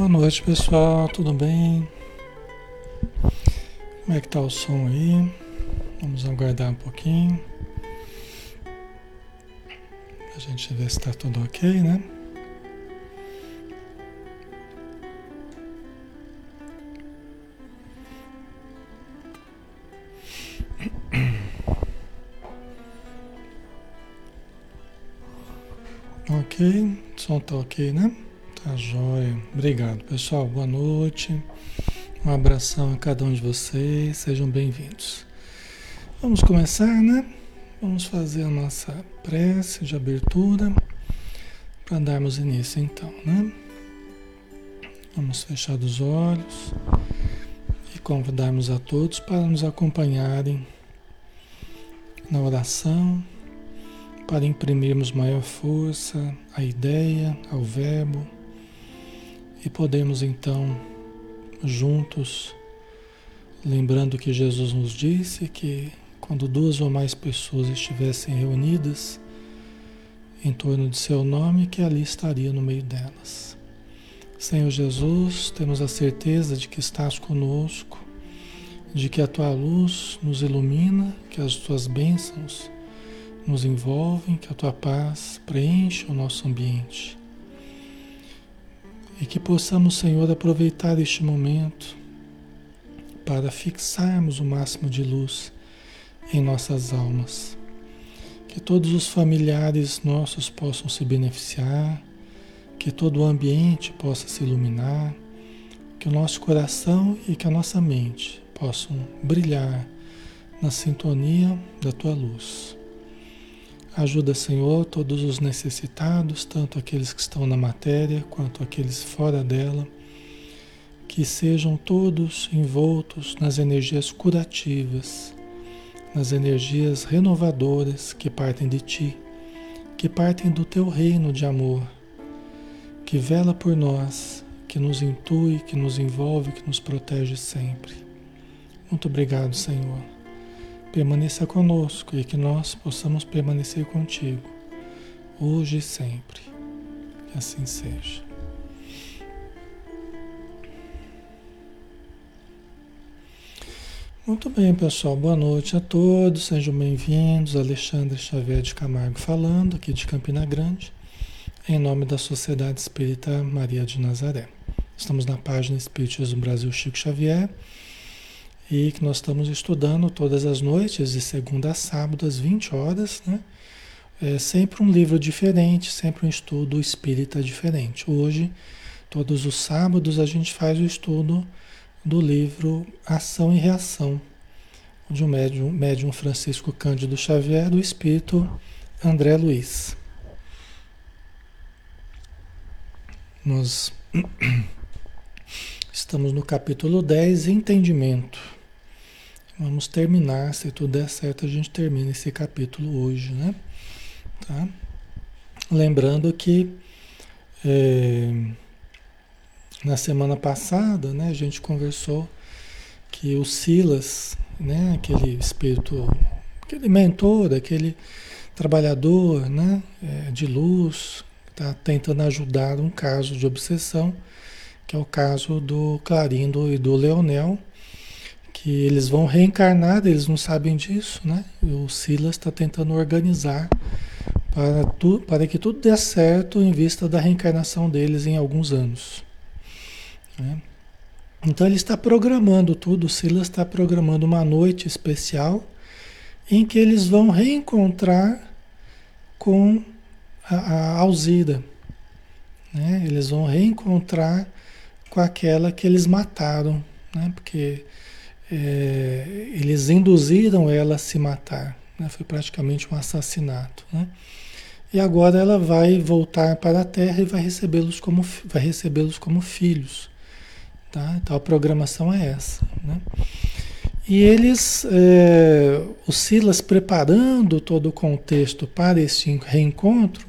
Boa noite, pessoal. Tudo bem? Como é que tá o som aí? Vamos aguardar um pouquinho. A gente ver se está tudo ok, né? Ok, o som tá ok, né? Tá jóia. Obrigado, pessoal. Boa noite. Um abração a cada um de vocês. Sejam bem-vindos. Vamos começar, né? Vamos fazer a nossa prece de abertura para darmos início, então, né? Vamos fechar os olhos e convidarmos a todos para nos acompanharem na oração, para imprimirmos maior força à ideia, ao verbo e podemos então juntos, lembrando que Jesus nos disse que quando duas ou mais pessoas estivessem reunidas em torno de seu nome, que ali estaria no meio delas. Senhor Jesus, temos a certeza de que estás conosco, de que a tua luz nos ilumina, que as tuas bênçãos nos envolvem, que a tua paz preenche o nosso ambiente. E que possamos, Senhor, aproveitar este momento para fixarmos o máximo de luz em nossas almas. Que todos os familiares nossos possam se beneficiar, que todo o ambiente possa se iluminar, que o nosso coração e que a nossa mente possam brilhar na sintonia da tua luz. Ajuda, Senhor, todos os necessitados, tanto aqueles que estão na matéria quanto aqueles fora dela, que sejam todos envoltos nas energias curativas, nas energias renovadoras que partem de Ti, que partem do Teu reino de amor, que vela por nós, que nos intui, que nos envolve, que nos protege sempre. Muito obrigado, Senhor permaneça conosco e que nós possamos permanecer contigo, hoje e sempre. Que assim seja. Muito bem, pessoal. Boa noite a todos. Sejam bem-vindos. Alexandre Xavier de Camargo falando, aqui de Campina Grande, em nome da Sociedade Espírita Maria de Nazaré. Estamos na página Espíritos do Brasil Chico Xavier e que nós estamos estudando todas as noites, de segunda a sábado, às 20 horas, né? É sempre um livro diferente, sempre um estudo espírita diferente. Hoje, todos os sábados, a gente faz o estudo do livro Ação e Reação, de um médium, médium Francisco Cândido Xavier, do espírito André Luiz. Nós estamos no capítulo 10, Entendimento. Vamos terminar, se tudo der certo, a gente termina esse capítulo hoje, né? Tá? Lembrando que é, na semana passada, né, a gente conversou que o Silas, né, aquele espírito, aquele mentor, aquele trabalhador, né, é, de luz, está tentando ajudar um caso de obsessão, que é o caso do Clarindo e do Leonel que eles vão reencarnar, eles não sabem disso, né? O Silas está tentando organizar para, tu, para que tudo dê certo em vista da reencarnação deles em alguns anos. Né? Então ele está programando tudo, o Silas está programando uma noite especial em que eles vão reencontrar com a, a Alzira. Né? Eles vão reencontrar com aquela que eles mataram, né? porque é, eles induziram ela a se matar. Né? Foi praticamente um assassinato. Né? E agora ela vai voltar para a Terra e vai recebê-los como, vai recebê-los como filhos. Tá? Então a programação é essa. Né? E eles, é, o Silas preparando todo o contexto para esse reencontro,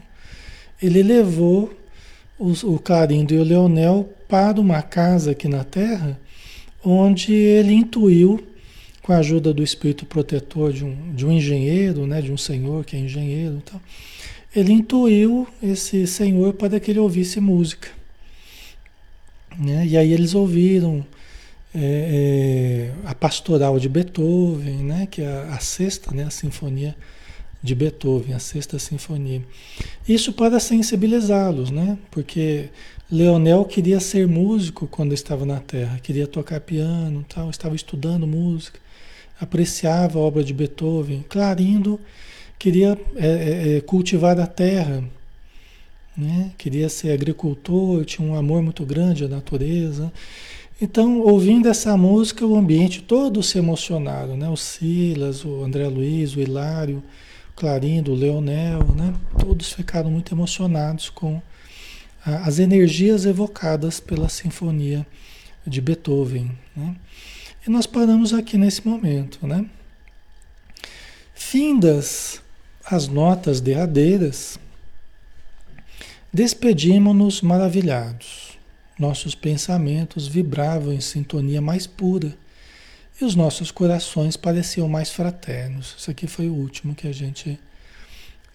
ele levou os, o Clarindo e o Leonel para uma casa aqui na Terra onde ele intuiu, com a ajuda do espírito protetor de um, de um engenheiro, né, de um senhor que é engenheiro e tal, ele intuiu esse senhor para que ele ouvisse música. Né? E aí eles ouviram é, é, a pastoral de Beethoven, né? que é a, a sexta, né? a sinfonia de Beethoven, a sexta sinfonia. Isso para sensibilizá-los, né? porque Leonel queria ser músico quando estava na Terra, queria tocar piano, tal, estava estudando música, apreciava a obra de Beethoven. Clarindo queria é, é, é cultivar a terra, né? queria ser agricultor, tinha um amor muito grande à natureza. Então, ouvindo essa música, o ambiente todo se emocionaram, né? O Silas, o André Luiz, o Hilário, o Clarindo, o Leonel, né? Todos ficaram muito emocionados com as energias evocadas pela sinfonia de Beethoven, né? E nós paramos aqui nesse momento, né? Findas as notas derradeiras, despedimos-nos maravilhados. Nossos pensamentos vibravam em sintonia mais pura e os nossos corações pareciam mais fraternos. Isso aqui foi o último que a gente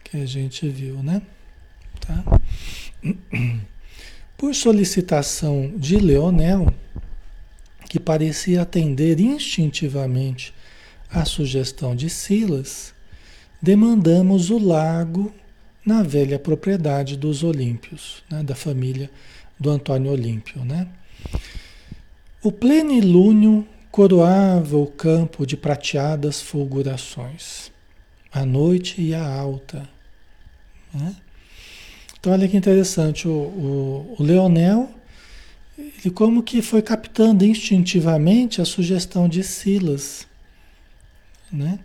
que a gente viu, né? Tá? Por solicitação de Leonel, que parecia atender instintivamente à sugestão de Silas, demandamos o lago na velha propriedade dos Olímpios, né, da família do Antônio Olímpio. Né? O plenilúnio coroava o campo de prateadas fulgurações. A noite ia alta. Né? Então olha que interessante, o, o, o Leonel, ele como que foi captando instintivamente a sugestão de Silas, né?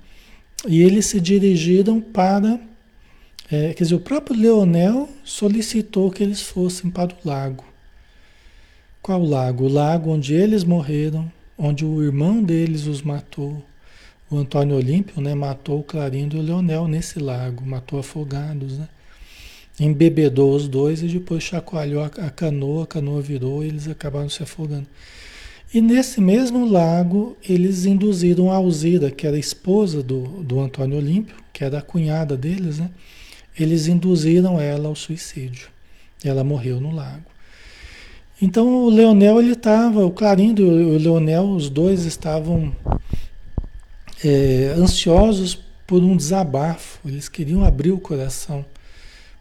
E eles se dirigiram para. É, quer dizer, o próprio Leonel solicitou que eles fossem para o lago. Qual lago? O lago onde eles morreram, onde o irmão deles os matou. O Antônio Olímpio né, matou o Clarindo e o Leonel nesse lago, matou afogados. Né? Embebedou os dois e depois chacoalhou a, canoa, a canoa virou e eles acabaram se afogando. E nesse mesmo lago, eles induziram a Alzira, que era esposa do, do Antônio Olímpio, que era a cunhada deles, né? Eles induziram ela ao suicídio. Ela morreu no lago. Então o Leonel, ele estava, o Clarindo e o Leonel, os dois estavam é, ansiosos por um desabafo. Eles queriam abrir o coração,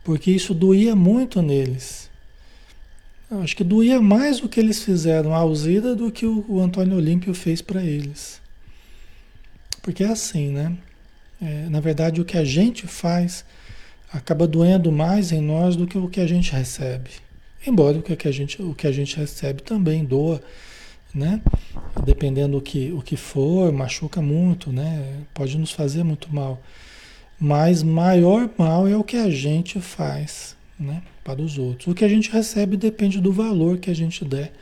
porque isso doía muito neles. Acho que doía mais o que eles fizeram a Alzira do que o, o Antônio Olímpio fez para eles. Porque é assim, né? É, na verdade, o que a gente faz acaba doendo mais em nós do que o que a gente recebe. Embora o que a gente, o que a gente recebe também doa, né? Dependendo do que, o que for, machuca muito, né? Pode nos fazer muito mal. Mas maior mal é o que a gente faz, né? para os outros. O que a gente recebe depende do valor que a gente der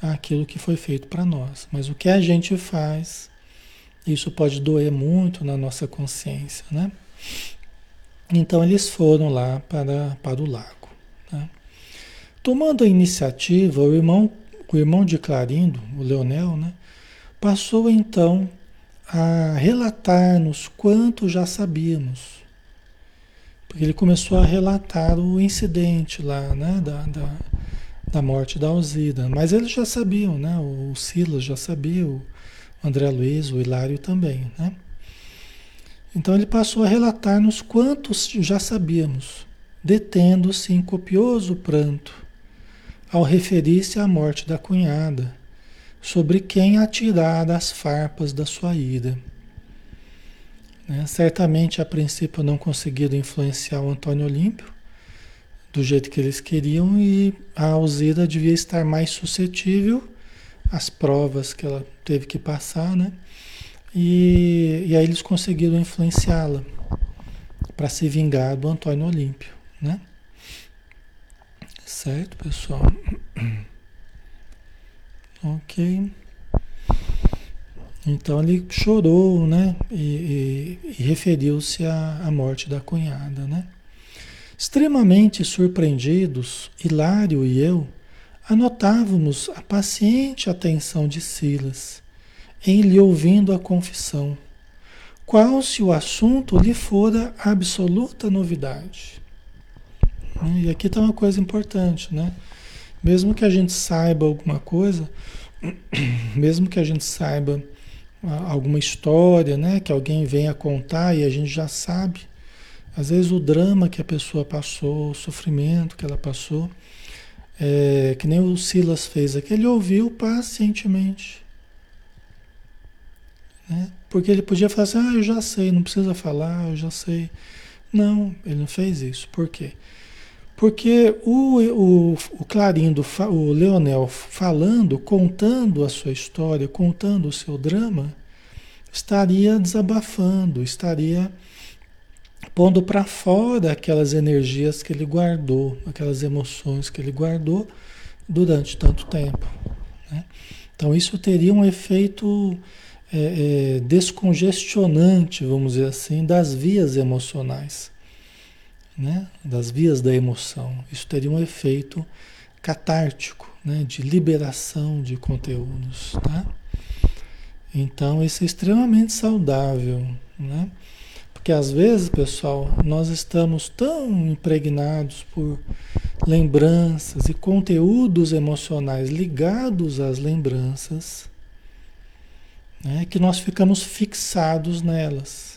àquilo que foi feito para nós. Mas o que a gente faz, isso pode doer muito na nossa consciência, né? Então eles foram lá para, para o lago. Né? Tomando a iniciativa, o irmão, o irmão de Clarindo, o Leonel, né, passou então a relatar-nos quanto já sabíamos porque ele começou a relatar o incidente lá, né, da, da, da morte da Alzida. Mas eles já sabiam, né, o Silas já sabia, o André Luiz, o Hilário também, né. Então ele passou a relatar-nos quantos já sabíamos, detendo-se em copioso pranto, ao referir-se à morte da cunhada, sobre quem atirara as farpas da sua ira. Né? Certamente, a princípio, não conseguiram influenciar o Antônio Olímpio do jeito que eles queriam e a Alzira devia estar mais suscetível às provas que ela teve que passar, né? E, e aí eles conseguiram influenciá-la para se vingar do Antônio Olímpio, né? Certo, pessoal? Ok. Então ele chorou, né? E, e, e referiu-se à, à, morte da cunhada, né? Extremamente surpreendidos, Hilário e eu anotávamos a paciente atenção de Silas em lhe ouvindo a confissão, qual se o assunto lhe fora absoluta novidade. E aqui está uma coisa importante, né? Mesmo que a gente saiba alguma coisa, mesmo que a gente saiba alguma história, né, que alguém venha contar e a gente já sabe, às vezes o drama que a pessoa passou, o sofrimento que ela passou, é, que nem o Silas fez aqui, ele ouviu pacientemente. Né? Porque ele podia falar assim, ah, eu já sei, não precisa falar, eu já sei. Não, ele não fez isso. Por quê? Porque o, o, o Clarindo, o Leonel falando, contando a sua história, contando o seu drama, estaria desabafando, estaria pondo para fora aquelas energias que ele guardou, aquelas emoções que ele guardou durante tanto tempo. Né? Então isso teria um efeito é, é, descongestionante, vamos dizer assim, das vias emocionais, né? das vias da emoção. Isso teria um efeito catártico, né? de liberação de conteúdos. Tá? Então, isso é extremamente saudável. Né? Porque às vezes, pessoal, nós estamos tão impregnados por lembranças e conteúdos emocionais ligados às lembranças né, que nós ficamos fixados nelas,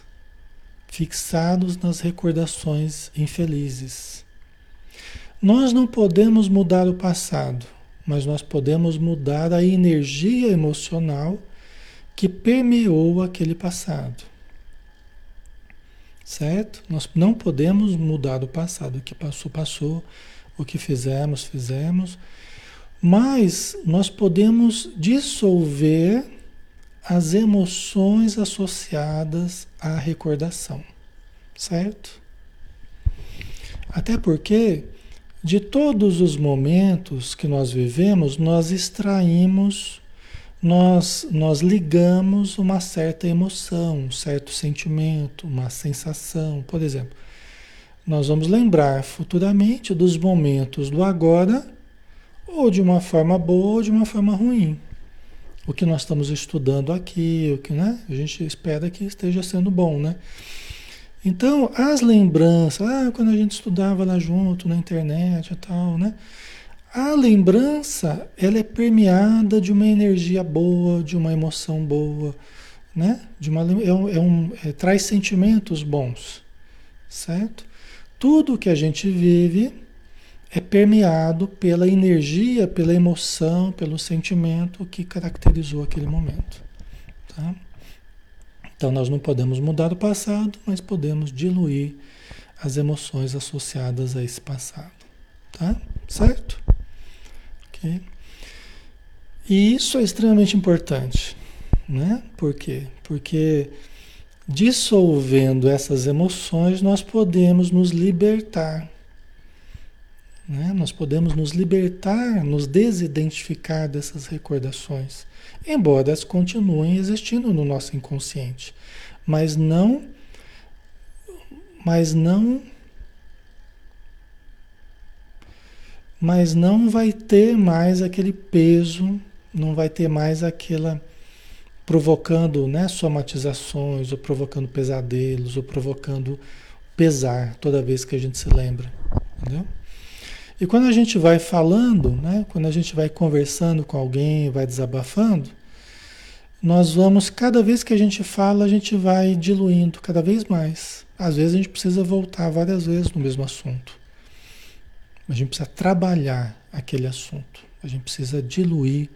fixados nas recordações infelizes. Nós não podemos mudar o passado, mas nós podemos mudar a energia emocional que permeou aquele passado. Certo? Nós não podemos mudar o passado. O que passou, passou. O que fizemos, fizemos. Mas nós podemos dissolver as emoções associadas à recordação, certo? Até porque de todos os momentos que nós vivemos, nós extraímos, nós, nós ligamos uma certa emoção, um certo sentimento, uma sensação. Por exemplo, nós vamos lembrar futuramente dos momentos do agora, ou de uma forma boa ou de uma forma ruim o que nós estamos estudando aqui, o que né, a gente espera que esteja sendo bom, né? Então, as lembranças, ah, quando a gente estudava lá junto na internet e tal, né? A lembrança, ela é permeada de uma energia boa, de uma emoção boa, né? De uma, é um, é um é, traz sentimentos bons, certo? Tudo que a gente vive é permeado pela energia, pela emoção, pelo sentimento que caracterizou aquele momento. Tá? Então nós não podemos mudar o passado, mas podemos diluir as emoções associadas a esse passado. Tá? Certo? Ok? E isso é extremamente importante. Né? Por quê? Porque dissolvendo essas emoções, nós podemos nos libertar né? Nós podemos nos libertar, nos desidentificar dessas recordações, embora elas continuem existindo no nosso inconsciente, mas não, mas não, mas não vai ter mais aquele peso, não vai ter mais aquela provocando, né, somatizações, ou provocando pesadelos, ou provocando pesar toda vez que a gente se lembra, entendeu? E quando a gente vai falando, né, quando a gente vai conversando com alguém, vai desabafando, nós vamos, cada vez que a gente fala, a gente vai diluindo cada vez mais. Às vezes a gente precisa voltar várias vezes no mesmo assunto. A gente precisa trabalhar aquele assunto. A gente precisa diluir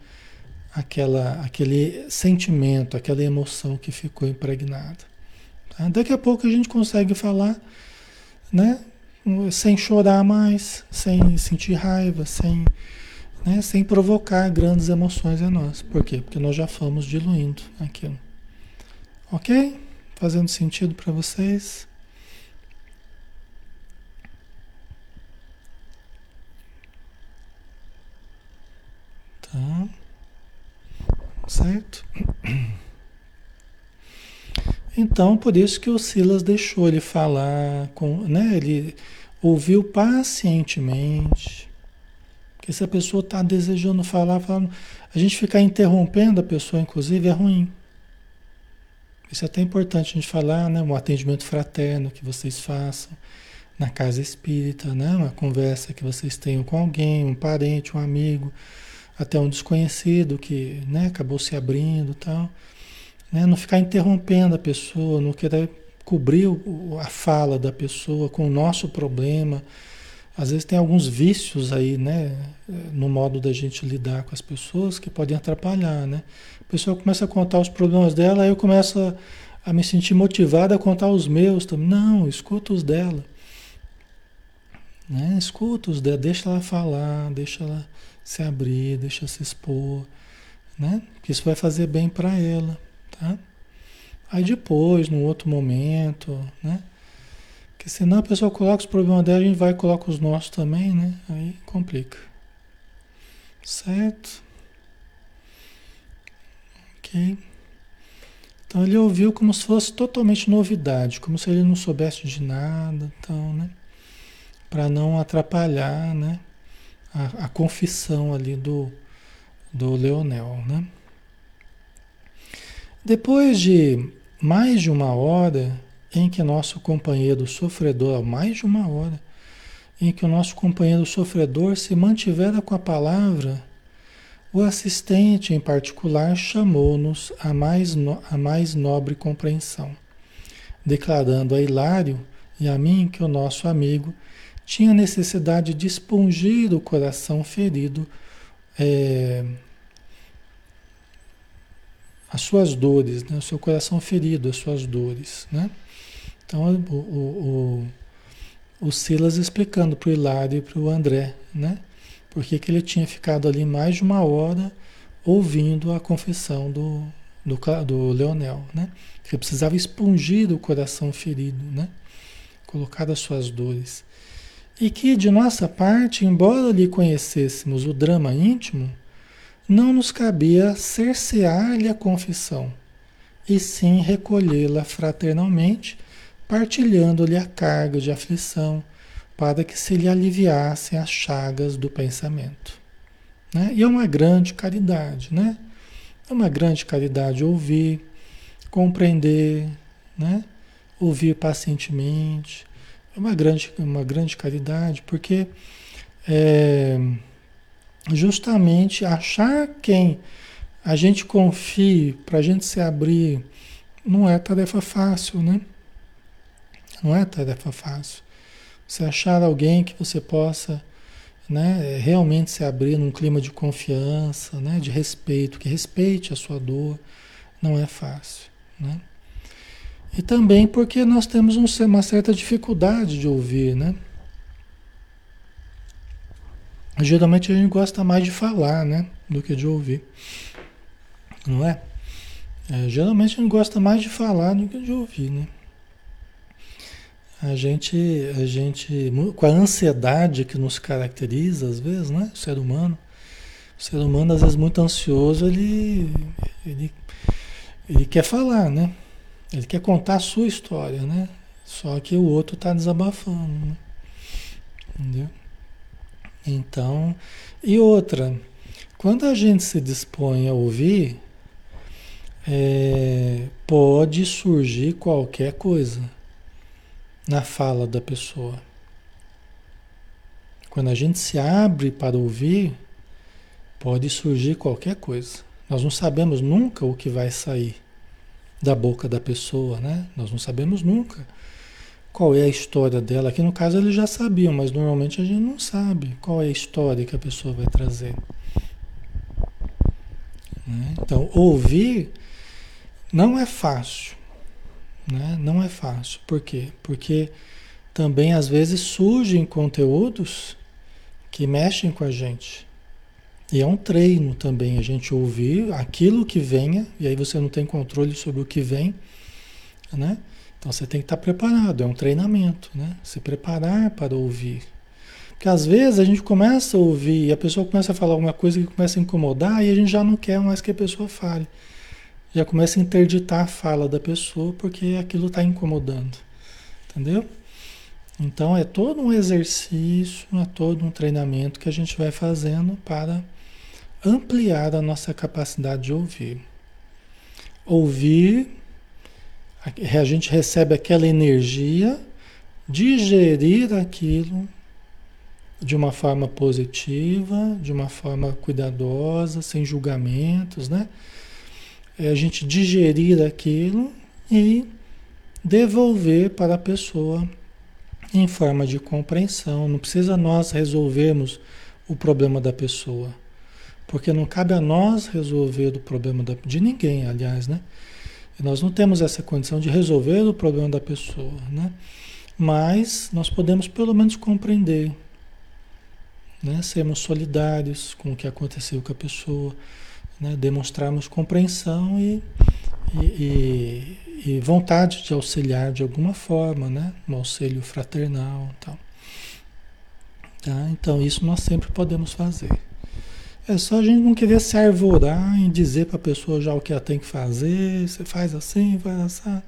aquela, aquele sentimento, aquela emoção que ficou impregnada. Tá? Daqui a pouco a gente consegue falar, né? Sem chorar mais, sem sentir raiva, sem, né, sem provocar grandes emoções em nós. Por quê? Porque nós já fomos diluindo aquilo. Ok? Fazendo sentido para vocês? Tá. Certo? Então, por isso que o Silas deixou ele falar, com, né? ele ouviu pacientemente. Porque se a pessoa está desejando falar, falando, a gente ficar interrompendo a pessoa, inclusive, é ruim. Isso é até importante a gente falar, né? Um atendimento fraterno que vocês façam. na casa espírita, né? Uma conversa que vocês tenham com alguém, um parente, um amigo, até um desconhecido que, né, acabou se abrindo, tal, né? Não ficar interrompendo a pessoa, não querer cobrir a fala da pessoa com o nosso problema. Às vezes tem alguns vícios aí, né, no modo da gente lidar com as pessoas que podem atrapalhar, né? A pessoa começa a contar os problemas dela, aí eu começo a, me sentir motivado a contar os meus também. Não, escuta os dela. Né? Escuta os dela, deixa ela falar, deixa ela se abrir, deixa se expor, né? Que isso vai fazer bem para ela, tá? Aí depois, num outro momento, né? Porque senão a pessoa coloca os problemas dela, a gente vai e coloca os nossos também, né? Aí complica. Certo? Ok. Então ele ouviu como se fosse totalmente novidade, como se ele não soubesse de nada, então, né? para não atrapalhar né, a, a, confissão ali do, do Leonel. Né? Depois de mais de uma hora em que nosso companheiro sofredor, mais de uma hora, em que o nosso companheiro sofredor se mantivera com a palavra, o assistente em particular chamou-nos a mais, no, a mais nobre compreensão, declarando a Hilário e a mim que o nosso amigo tinha necessidade de expungir o coração ferido, é, as suas dores, né? o seu coração ferido, as suas dores. Né? Então, o, o, o, o Silas explicando para o Hilário e para o André, né? porque que ele tinha ficado ali mais de uma hora ouvindo a confissão do, do, do Leonel, né? que precisava expungir o coração ferido, né? colocar as suas dores. E que, de nossa parte, embora lhe conhecêssemos o drama íntimo, não nos cabia cercear-lhe a confissão, e sim recolhê-la fraternalmente, partilhando-lhe a carga de aflição, para que se lhe aliviassem as chagas do pensamento. Né? E é uma grande caridade, né? É uma grande caridade ouvir, compreender, né? ouvir pacientemente, é uma grande, uma grande caridade, porque é, justamente achar quem a gente confie para a gente se abrir não é tarefa fácil, né? Não é tarefa fácil. Você achar alguém que você possa né, realmente se abrir num clima de confiança, né, de respeito, que respeite a sua dor, não é fácil. Né? E também porque nós temos um, uma certa dificuldade de ouvir, né? Geralmente a gente gosta mais de falar, né? Do que de ouvir. Não é? é? Geralmente a gente gosta mais de falar do que de ouvir, né? A gente, a gente, com a ansiedade que nos caracteriza, às vezes, né? O ser humano. O ser humano, às vezes, muito ansioso, ele, ele, ele quer falar, né? Ele quer contar a sua história, né? Só que o outro está desabafando, né? Entendeu? Então, e outra, quando a gente se dispõe a ouvir, é, pode surgir qualquer coisa na fala da pessoa. Quando a gente se abre para ouvir, pode surgir qualquer coisa. Nós não sabemos nunca o que vai sair da boca da pessoa, né? Nós não sabemos nunca qual é a história dela. Aqui no caso eles já sabiam, mas normalmente a gente não sabe qual é a história que a pessoa vai trazer. Né? Então, ouvir não é fácil. Né? Não é fácil. Por quê? Porque também às vezes surgem conteúdos que mexem com a gente. E é um treino também a gente ouvir aquilo que venha, e aí você não tem controle sobre o que vem, né? Então você tem que estar preparado, é um treinamento, né? Se preparar para ouvir. Porque às vezes a gente começa a ouvir e a pessoa começa a falar alguma coisa que começa a incomodar e a gente já não quer mais que a pessoa fale. Já começa a interditar a fala da pessoa porque aquilo está incomodando. Entendeu? Então é todo um exercício, é todo um treinamento que a gente vai fazendo para ampliar a nossa capacidade de ouvir. Ouvir, a gente recebe aquela energia digerir aquilo de uma forma positiva, de uma forma cuidadosa, sem julgamentos, né? É a gente digerir aquilo e devolver para a pessoa em forma de compreensão. Não precisa nós resolvermos o problema da pessoa, porque não cabe a nós resolver o problema da, de ninguém, aliás, né? Nós não temos essa condição de resolver o problema da pessoa, né? Mas nós podemos pelo menos compreender, né? Sermos solidários com o que aconteceu com a pessoa, né? Demonstrarmos compreensão e, e, e, e vontade de auxiliar de alguma forma, né? Um auxílio fraternal, tal. Tá? Então isso nós sempre podemos fazer. É só a gente não querer se arvorar em dizer para a pessoa já o que ela tem que fazer, você faz assim, faz assim,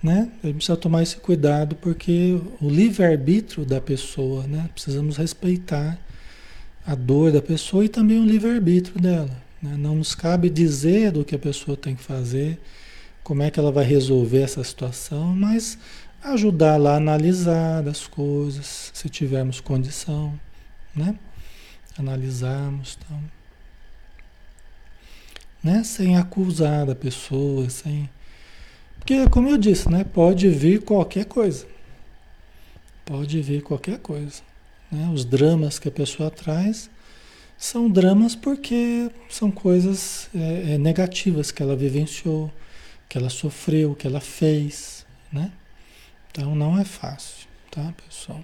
né? A gente precisa tomar esse cuidado porque o livre-arbítrio da pessoa, né? Precisamos respeitar a dor da pessoa e também o livre-arbítrio dela. Né? Não nos cabe dizer do que a pessoa tem que fazer, como é que ela vai resolver essa situação, mas ajudar lá a analisar as coisas, se tivermos condição, né? Analisarmos, então, né? Sem acusar a pessoa, sem porque como eu disse, né? Pode vir qualquer coisa, pode vir qualquer coisa, né? Os dramas que a pessoa traz são dramas porque são coisas é, é, negativas que ela vivenciou, que ela sofreu, que ela fez, né? Então não é fácil, tá, pessoal?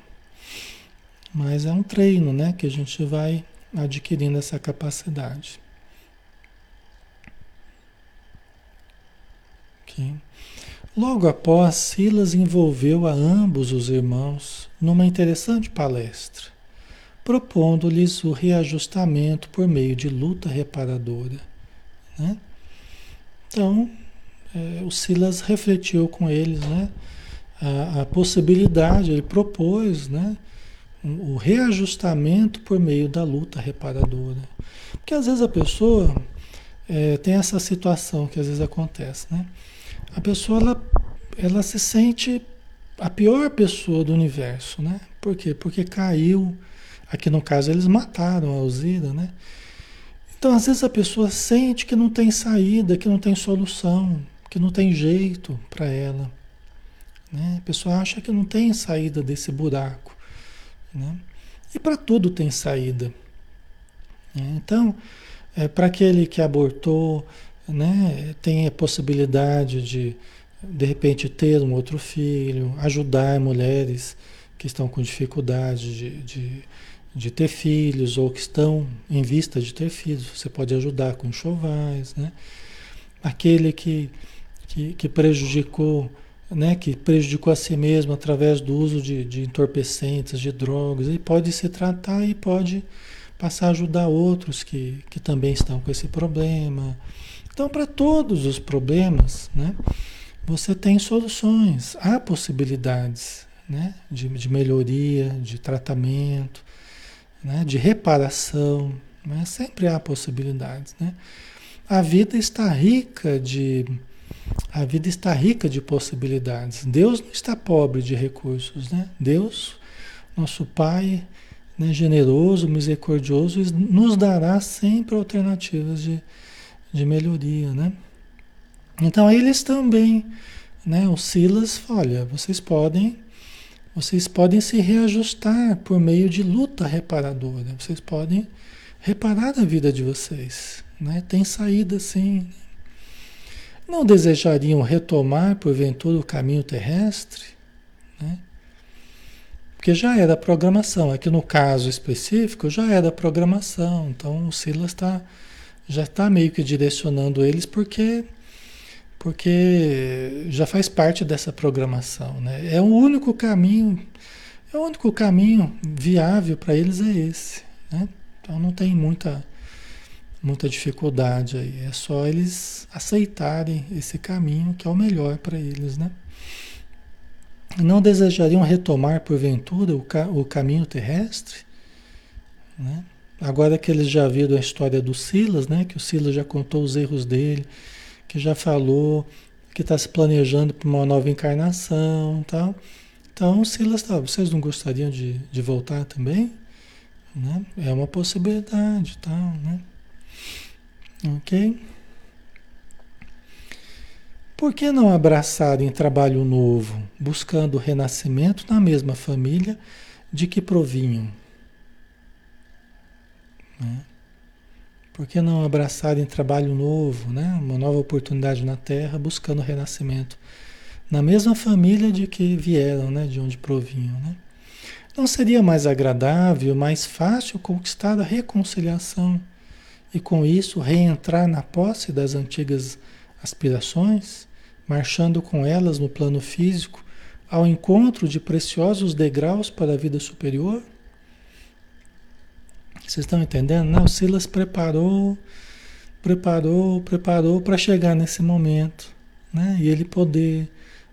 Mas é um treino, né, que a gente vai adquirindo essa capacidade. Logo após, Silas envolveu a ambos os irmãos numa interessante palestra, propondo-lhes o reajustamento por meio de luta reparadora. Né? Então, é, o Silas refletiu com eles, né? a, a possibilidade, ele propôs né, o reajustamento por meio da luta reparadora. Porque às vezes a pessoa é, tem essa situação que às vezes acontece, né? A pessoa ela, ela se sente a pior pessoa do universo, né? Por quê? Porque caiu. Aqui no caso eles mataram a Alzira, né? Então às vezes a pessoa sente que não tem saída, que não tem solução, que não tem jeito para ela. Né? A pessoa acha que não tem saída desse buraco. Né? E para tudo tem saída. Né? Então, é, para aquele que abortou, né, tem a possibilidade de, de repente, ter um outro filho, ajudar mulheres que estão com dificuldade de, de, de ter filhos ou que estão em vista de ter filhos. Você pode ajudar com enxovais. Né? Aquele que, que, que prejudicou né, que prejudicou a si mesmo através do uso de, de entorpecentes, de drogas, e pode se tratar e pode passar a ajudar outros que, que também estão com esse problema. Então, para todos os problemas, né, você tem soluções, há possibilidades né, de, de melhoria, de tratamento, né, de reparação, né, sempre há possibilidades. Né? A vida está rica de a vida está rica de possibilidades. Deus não está pobre de recursos, né? Deus, nosso Pai, né, generoso, misericordioso, nos dará sempre alternativas de, de melhoria, né? Então eles também, né? O Silas, olha, vocês podem, vocês podem se reajustar por meio de luta reparadora. Vocês podem reparar a vida de vocês, né? Tem saída sim. Não desejariam retomar, porventura, o caminho terrestre? Né? Porque já era programação. Aqui no caso específico, já era programação. Então o Silas tá, já está meio que direcionando eles porque, porque já faz parte dessa programação. Né? É o único caminho, é o único caminho viável para eles é esse. Né? Então não tem muita muita dificuldade aí. É só eles aceitarem esse caminho que é o melhor para eles, né? Não desejariam retomar porventura o, ca o caminho terrestre, né? Agora que eles já viram a história do Silas, né? Que o Silas já contou os erros dele, que já falou que está se planejando para uma nova encarnação, tal. Então, Silas, tá, vocês não gostariam de, de voltar também? Né? É uma possibilidade, tal, né? Ok? Por que não abraçarem trabalho novo, buscando renascimento na mesma família de que provinham? Né? Por que não abraçarem trabalho novo, né? uma nova oportunidade na Terra, buscando renascimento na mesma família de que vieram, né? de onde provinham? Né? Não seria mais agradável, mais fácil conquistar a reconciliação e com isso reentrar na posse das antigas aspirações, marchando com elas no plano físico ao encontro de preciosos degraus para a vida superior? Vocês estão entendendo? Não, Silas preparou, preparou, preparou para chegar nesse momento, né? E ele poder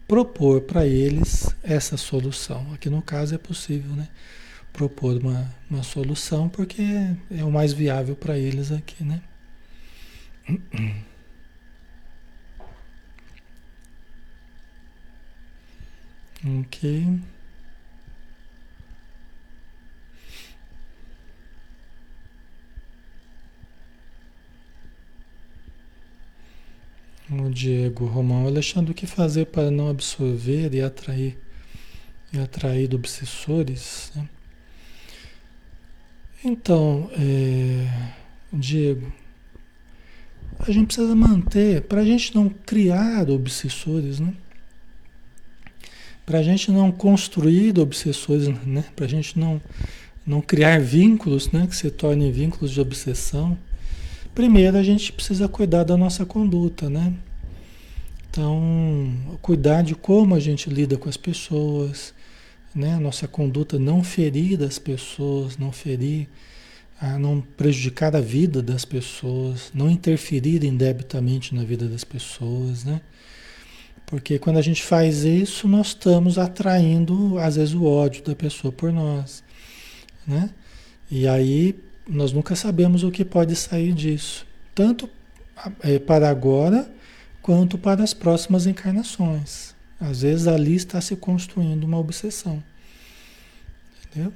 propor para eles essa solução. Aqui no caso é possível, né? Propor uma, uma solução porque é o mais viável para eles aqui, né? Ok. O Diego Romão, Alexandre, o que fazer para não absorver e atrair e atrair obsessores? Né? Então, é, Diego, a gente precisa manter, para a gente não criar obsessores, né? Para a gente não construir obsessores, né? Para a gente não, não criar vínculos, né? Que se tornem vínculos de obsessão Primeiro a gente precisa cuidar da nossa conduta, né? Então, cuidar de como a gente lida com as pessoas, né? A nossa conduta não ferir as pessoas, não ferir, a não prejudicar a vida das pessoas, não interferir indebitamente na vida das pessoas, né? Porque quando a gente faz isso, nós estamos atraindo, às vezes, o ódio da pessoa por nós, né? E aí nós nunca sabemos o que pode sair disso, tanto é, para agora quanto para as próximas encarnações. Às vezes ali está se construindo uma obsessão. Entendeu?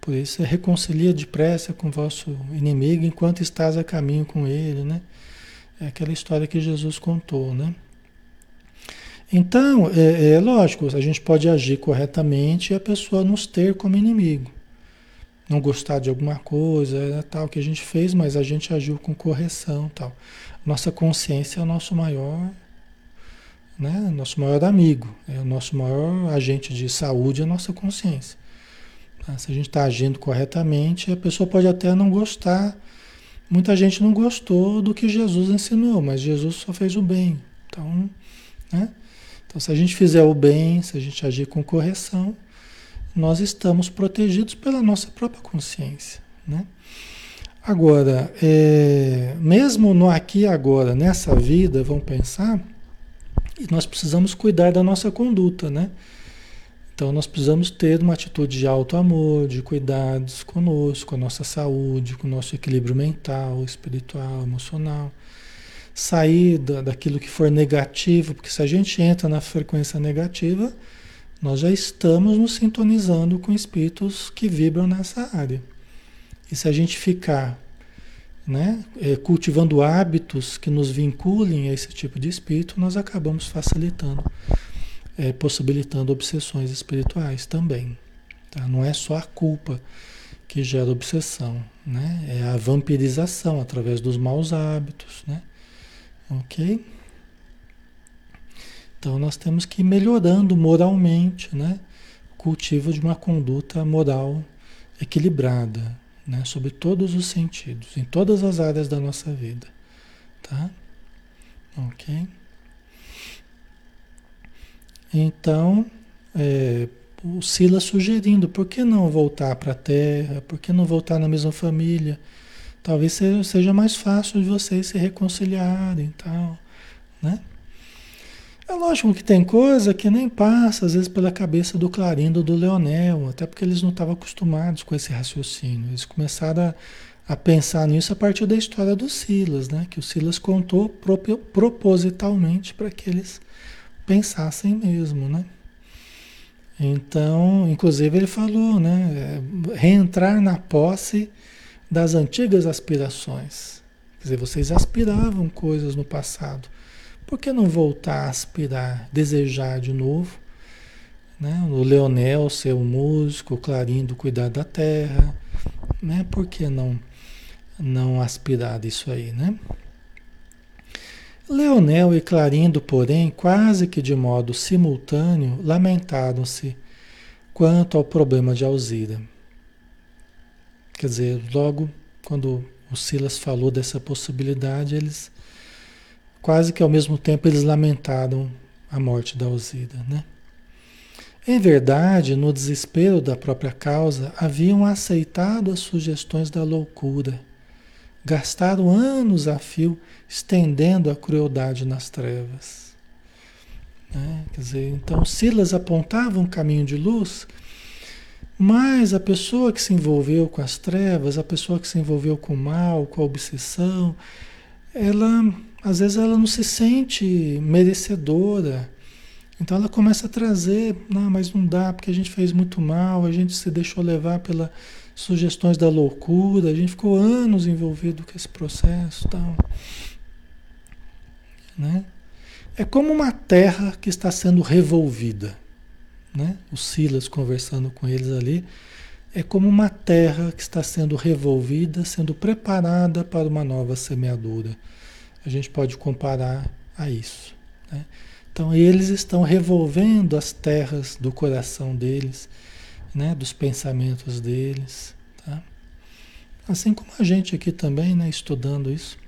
Por isso, reconcilia depressa com o vosso inimigo enquanto estás a caminho com ele, né? É aquela história que Jesus contou, né? Então, é, é lógico, a gente pode agir corretamente e a pessoa nos ter como inimigo não gostar de alguma coisa, é tal que a gente fez, mas a gente agiu com correção, tal. Nossa consciência é o nosso maior, né, nosso maior amigo, é o nosso maior agente de saúde, é a nossa consciência. Tá? Se a gente está agindo corretamente, a pessoa pode até não gostar. Muita gente não gostou do que Jesus ensinou, mas Jesus só fez o bem. Então, né? Então, se a gente fizer o bem, se a gente agir com correção, nós estamos protegidos pela nossa própria consciência. Né? Agora, é, mesmo no aqui e agora, nessa vida, vamos pensar, nós precisamos cuidar da nossa conduta, né? Então nós precisamos ter uma atitude de alto amor, de cuidados conosco, com a nossa saúde, com o nosso equilíbrio mental, espiritual, emocional. Sair da, daquilo que for negativo, porque se a gente entra na frequência negativa, nós já estamos nos sintonizando com espíritos que vibram nessa área. E se a gente ficar né, é, cultivando hábitos que nos vinculem a esse tipo de espírito, nós acabamos facilitando, é, possibilitando obsessões espirituais também. Tá? Não é só a culpa que gera obsessão, né? é a vampirização através dos maus hábitos. Né? Ok? Então nós temos que ir melhorando moralmente, né? Cultivo de uma conduta moral equilibrada, né? Sobre todos os sentidos, em todas as áreas da nossa vida, tá? Ok? Então, é, o Sila sugerindo, por que não voltar para a Terra? Por que não voltar na mesma família? Talvez seja mais fácil de vocês se reconciliarem e tal, né? É lógico que tem coisa que nem passa, às vezes, pela cabeça do Clarindo do Leonel, até porque eles não estavam acostumados com esse raciocínio. Eles começaram a, a pensar nisso a partir da história do Silas, né? Que o Silas contou propositalmente para que eles pensassem mesmo, né? Então, inclusive ele falou, né? Reentrar na posse das antigas aspirações. Quer dizer, vocês aspiravam coisas no passado. Por que não voltar a aspirar, desejar de novo? Né? O Leonel ser músico, o Clarindo cuidar da terra. Né? Por que não, não aspirar disso aí, né? Leonel e Clarindo, porém, quase que de modo simultâneo, lamentaram-se quanto ao problema de Alzira. Quer dizer, logo quando o Silas falou dessa possibilidade, eles quase que ao mesmo tempo eles lamentaram a morte da Alzira, né? Em verdade, no desespero da própria causa, haviam aceitado as sugestões da loucura Gastaram anos a fio estendendo a crueldade nas trevas. Né? Quer dizer, então Silas apontava um caminho de luz, mas a pessoa que se envolveu com as trevas, a pessoa que se envolveu com o mal, com a obsessão, ela às vezes ela não se sente merecedora. Então ela começa a trazer, não, mas não dá porque a gente fez muito mal, a gente se deixou levar pela sugestões da loucura, a gente ficou anos envolvido com esse processo tal. Né? É como uma terra que está sendo revolvida. Né? O Silas conversando com eles ali, é como uma terra que está sendo revolvida, sendo preparada para uma nova semeadura. A gente pode comparar a isso. Né? Então, eles estão revolvendo as terras do coração deles né, dos pensamentos deles. Tá? Assim como a gente aqui também, né, estudando isso.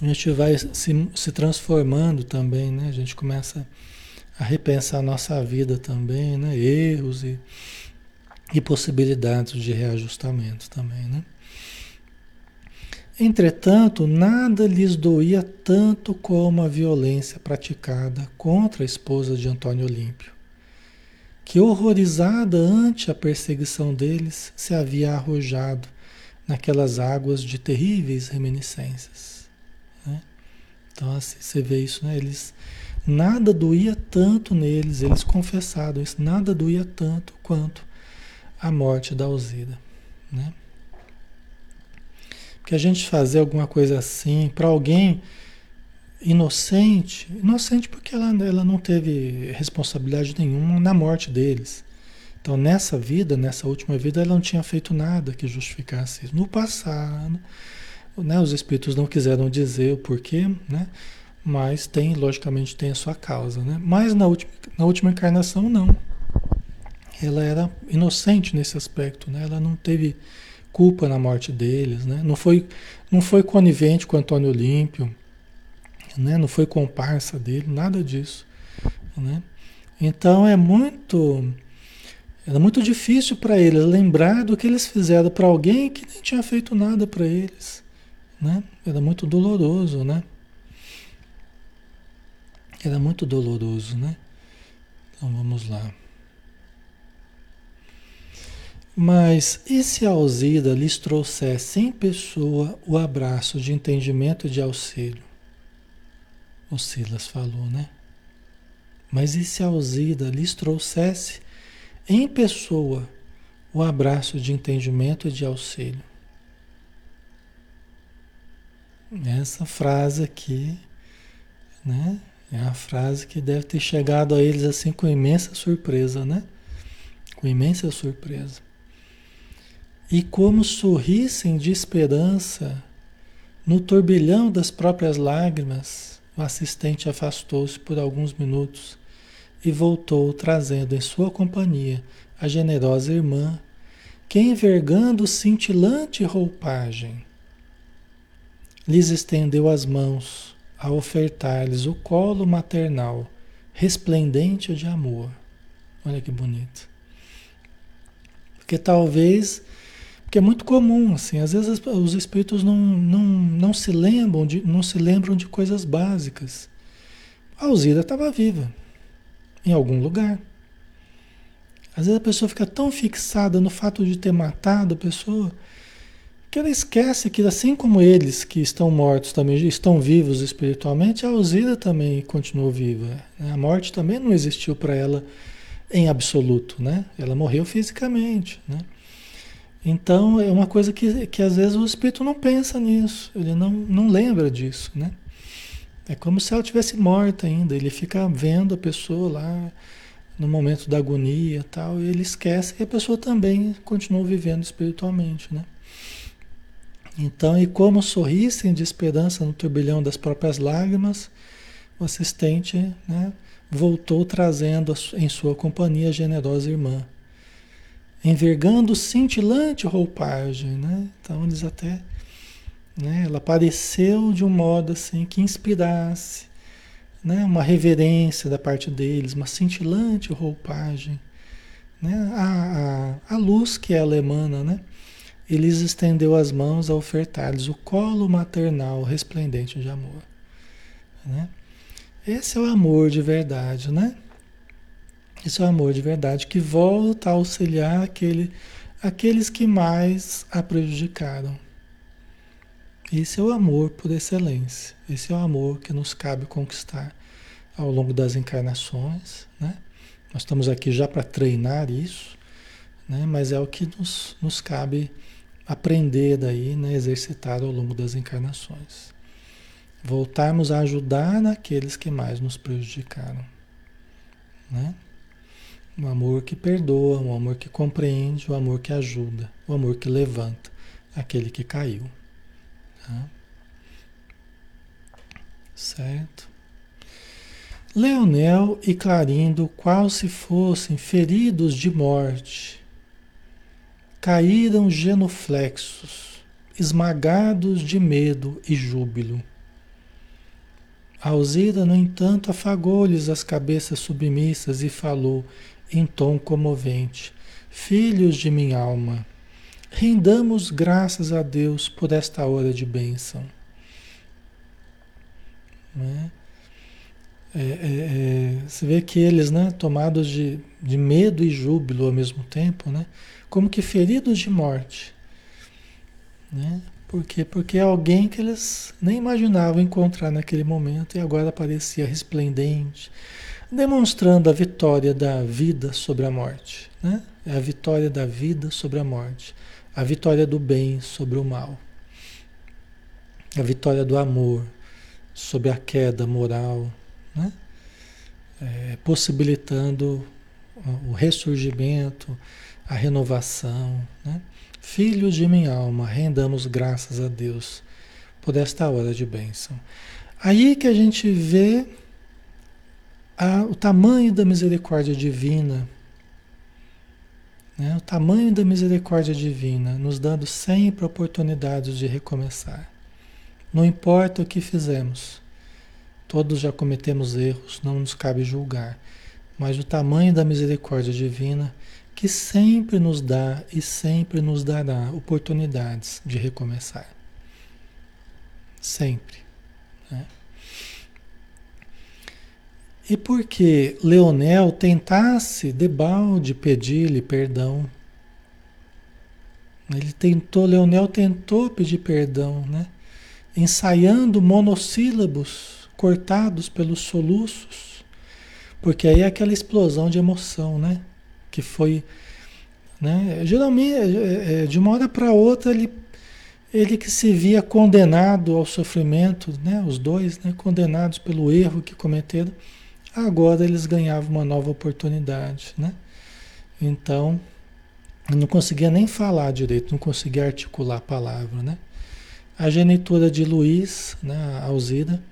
A gente vai se, se transformando também, né? A gente começa a repensar a nossa vida também, né? Erros e, e possibilidades de reajustamento também, né? Entretanto, nada lhes doía tanto como a violência praticada contra a esposa de Antônio Olímpio que, horrorizada ante a perseguição deles, se havia arrojado naquelas águas de terríveis reminiscências. Né? Então, assim, você vê isso, né? Eles, nada doía tanto neles, eles confessaram isso, nada doía tanto quanto a morte da Alzira. Né? Porque a gente fazer alguma coisa assim para alguém inocente, inocente porque ela, ela não teve responsabilidade nenhuma na morte deles. Então, nessa vida, nessa última vida, ela não tinha feito nada que justificasse isso. No passado, né, os espíritos não quiseram dizer o porquê, né, mas tem, logicamente, tem a sua causa. Né? Mas na última, na última encarnação, não. Ela era inocente nesse aspecto, né? ela não teve culpa na morte deles, né? não, foi, não foi conivente com Antônio Olímpio né? Não foi comparsa dele, nada disso, né? Então é muito era muito difícil para eles lembrar do que eles fizeram para alguém que nem tinha feito nada para eles, né? Era muito doloroso, né? Era muito doloroso, né? Então vamos lá. Mas e se a Alzira lhes trouxesse em pessoa o abraço de entendimento e de auxílio? o Silas falou, né? Mas e se a Alzida lhes trouxesse em pessoa o abraço de entendimento e de auxílio? Essa frase aqui, né? É a frase que deve ter chegado a eles assim com imensa surpresa, né? Com imensa surpresa. E como sorrissem de esperança no turbilhão das próprias lágrimas, o assistente afastou-se por alguns minutos e voltou trazendo em sua companhia a generosa irmã, que envergando cintilante roupagem, lhes estendeu as mãos a ofertar-lhes o colo maternal, resplendente de amor. Olha que bonito. Porque talvez porque é muito comum, assim, às vezes os espíritos não, não, não, se lembram de, não se lembram de coisas básicas. A Alzira estava viva, em algum lugar. Às vezes a pessoa fica tão fixada no fato de ter matado a pessoa Porque ela esquece que, assim como eles que estão mortos também estão vivos espiritualmente, a Alzira também continuou viva. A morte também não existiu para ela em absoluto, né? Ela morreu fisicamente, né? Então é uma coisa que, que às vezes o espírito não pensa nisso, ele não, não lembra disso, né? É como se ela tivesse morta ainda, ele fica vendo a pessoa lá no momento da agonia tal, e ele esquece que a pessoa também continua vivendo espiritualmente, né? Então, e como sorrissem de esperança no turbilhão das próprias lágrimas, o assistente né, voltou trazendo em sua companhia a generosa irmã, envergando cintilante roupagem. Né? Então, eles até. Né, ela apareceu de um modo assim que inspirasse né, uma reverência da parte deles, uma cintilante roupagem. Né, a, a, a luz que ela emana, né? ele lhes estendeu as mãos a ofertar-lhes o colo maternal resplendente de amor. Né? Esse é o amor de verdade, né? Esse é o amor de verdade que volta a auxiliar aquele, aqueles que mais a prejudicaram. Esse é o amor por excelência. Esse é o amor que nos cabe conquistar ao longo das encarnações, né? Nós estamos aqui já para treinar isso, né? Mas é o que nos, nos cabe aprender daí, né, exercitar ao longo das encarnações. Voltarmos a ajudar naqueles que mais nos prejudicaram. Né? O amor que perdoa, o amor que compreende, o amor que ajuda, o amor que levanta aquele que caiu. Tá? Certo? Leonel e Clarindo, qual se fossem feridos de morte, caíram genuflexos, esmagados de medo e júbilo. Alzira, no entanto, afagou-lhes as cabeças submissas e falou em tom comovente: Filhos de minha alma, rendamos graças a Deus por esta hora de bênção. Né? É, é, é, você vê que eles, né, tomados de, de medo e júbilo ao mesmo tempo, né, como que feridos de morte. Né? Por quê? Porque é alguém que eles nem imaginavam encontrar naquele momento e agora aparecia resplendente, demonstrando a vitória da vida sobre a morte. Né? É a vitória da vida sobre a morte, a vitória do bem sobre o mal, a vitória do amor sobre a queda moral, né? É, possibilitando o ressurgimento, a renovação. Né? Filhos de minha alma, rendamos graças a Deus por esta hora de bênção. Aí que a gente vê a, o tamanho da misericórdia divina, né? o tamanho da misericórdia divina, nos dando sempre oportunidades de recomeçar. Não importa o que fizemos, todos já cometemos erros, não nos cabe julgar, mas o tamanho da misericórdia divina que sempre nos dá e sempre nos dará oportunidades de recomeçar. Sempre. Né? E porque Leonel tentasse debalde pedir-lhe perdão, ele tentou, Leonel tentou pedir perdão, né? ensaiando monossílabos cortados pelos soluços, porque aí é aquela explosão de emoção, né? que foi. Né? Geralmente, é, é, de uma hora para outra, ele, ele que se via condenado ao sofrimento, né? os dois né? condenados pelo erro que cometeram, agora eles ganhavam uma nova oportunidade. Né? Então, não conseguia nem falar direito, não conseguia articular a palavra. Né? A genitora de Luiz, né, Alzira,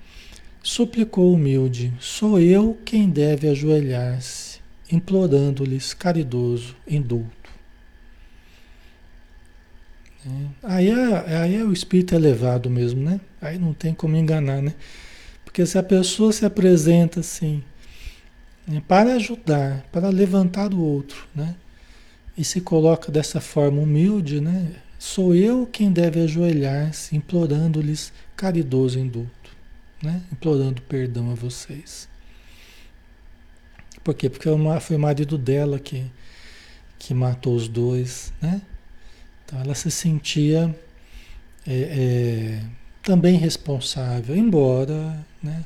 suplicou humilde: Sou eu quem deve ajoelhar-se implorando-lhes caridoso indulto. É, aí é, aí é o espírito elevado mesmo, né? Aí não tem como enganar, né? Porque se a pessoa se apresenta assim, né, para ajudar, para levantar o outro, né? E se coloca dessa forma humilde, né? Sou eu quem deve ajoelhar-se, implorando-lhes caridoso indulto, né? Implorando perdão a vocês. Por quê? Porque foi o marido dela que, que matou os dois, né? Então ela se sentia é, é, também responsável, embora, né?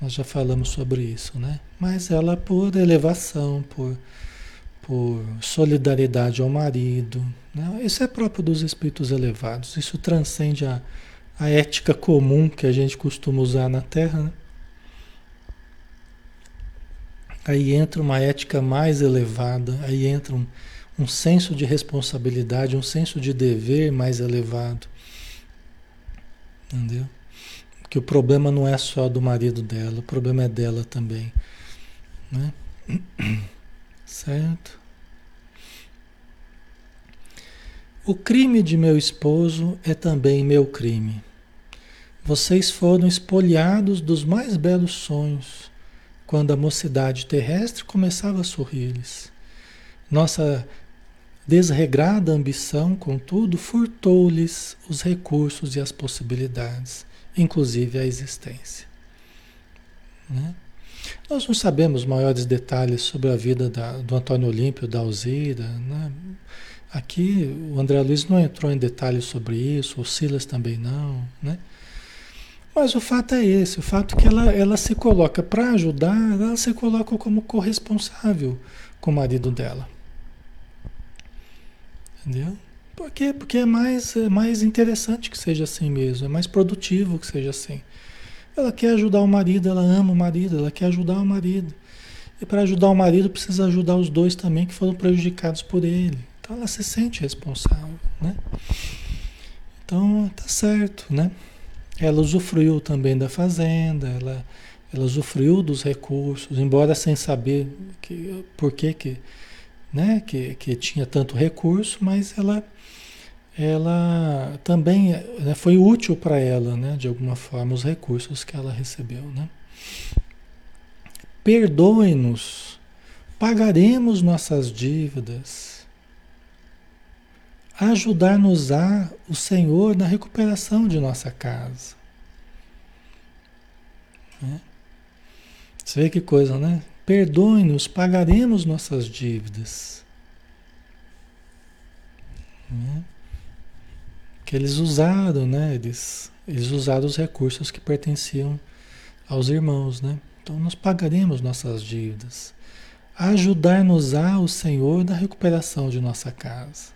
Nós já falamos sobre isso, né? Mas ela por elevação, por, por solidariedade ao marido. Né? Isso é próprio dos espíritos elevados. Isso transcende a, a ética comum que a gente costuma usar na Terra. Né? Aí entra uma ética mais elevada, aí entra um, um senso de responsabilidade, um senso de dever mais elevado. Entendeu? Que o problema não é só do marido dela, o problema é dela também. Né? Certo? O crime de meu esposo é também meu crime. Vocês foram espoliados dos mais belos sonhos, quando a mocidade terrestre começava a sorrir-lhes. Nossa desregrada ambição, contudo, furtou-lhes os recursos e as possibilidades, inclusive a existência. Né? Nós não sabemos maiores detalhes sobre a vida da, do Antônio Olímpio, da Alzira. Né? Aqui o André Luiz não entrou em detalhes sobre isso, o Silas também não. Né? Mas o fato é esse, o fato é que ela, ela se coloca para ajudar, ela se coloca como corresponsável com o marido dela. Entendeu? Por quê? Porque é mais, é mais interessante que seja assim mesmo, é mais produtivo que seja assim. Ela quer ajudar o marido, ela ama o marido, ela quer ajudar o marido. E para ajudar o marido precisa ajudar os dois também que foram prejudicados por ele. Então ela se sente responsável, né? Então tá certo, né? Ela usufruiu também da fazenda, ela, ela usufruiu dos recursos, embora sem saber que, por que, que, né, que, que tinha tanto recurso, mas ela ela também né, foi útil para ela, né, de alguma forma, os recursos que ela recebeu. Né? Perdoe-nos, pagaremos nossas dívidas, ajudar-nos-á o Senhor na recuperação de nossa casa. Né? Você vê que coisa, né? Perdoe-nos, pagaremos nossas dívidas. Né? Que eles usaram, né? Eles, eles usaram os recursos que pertenciam aos irmãos, né? Então nós pagaremos nossas dívidas. Ajudar-nos-á o Senhor na recuperação de nossa casa.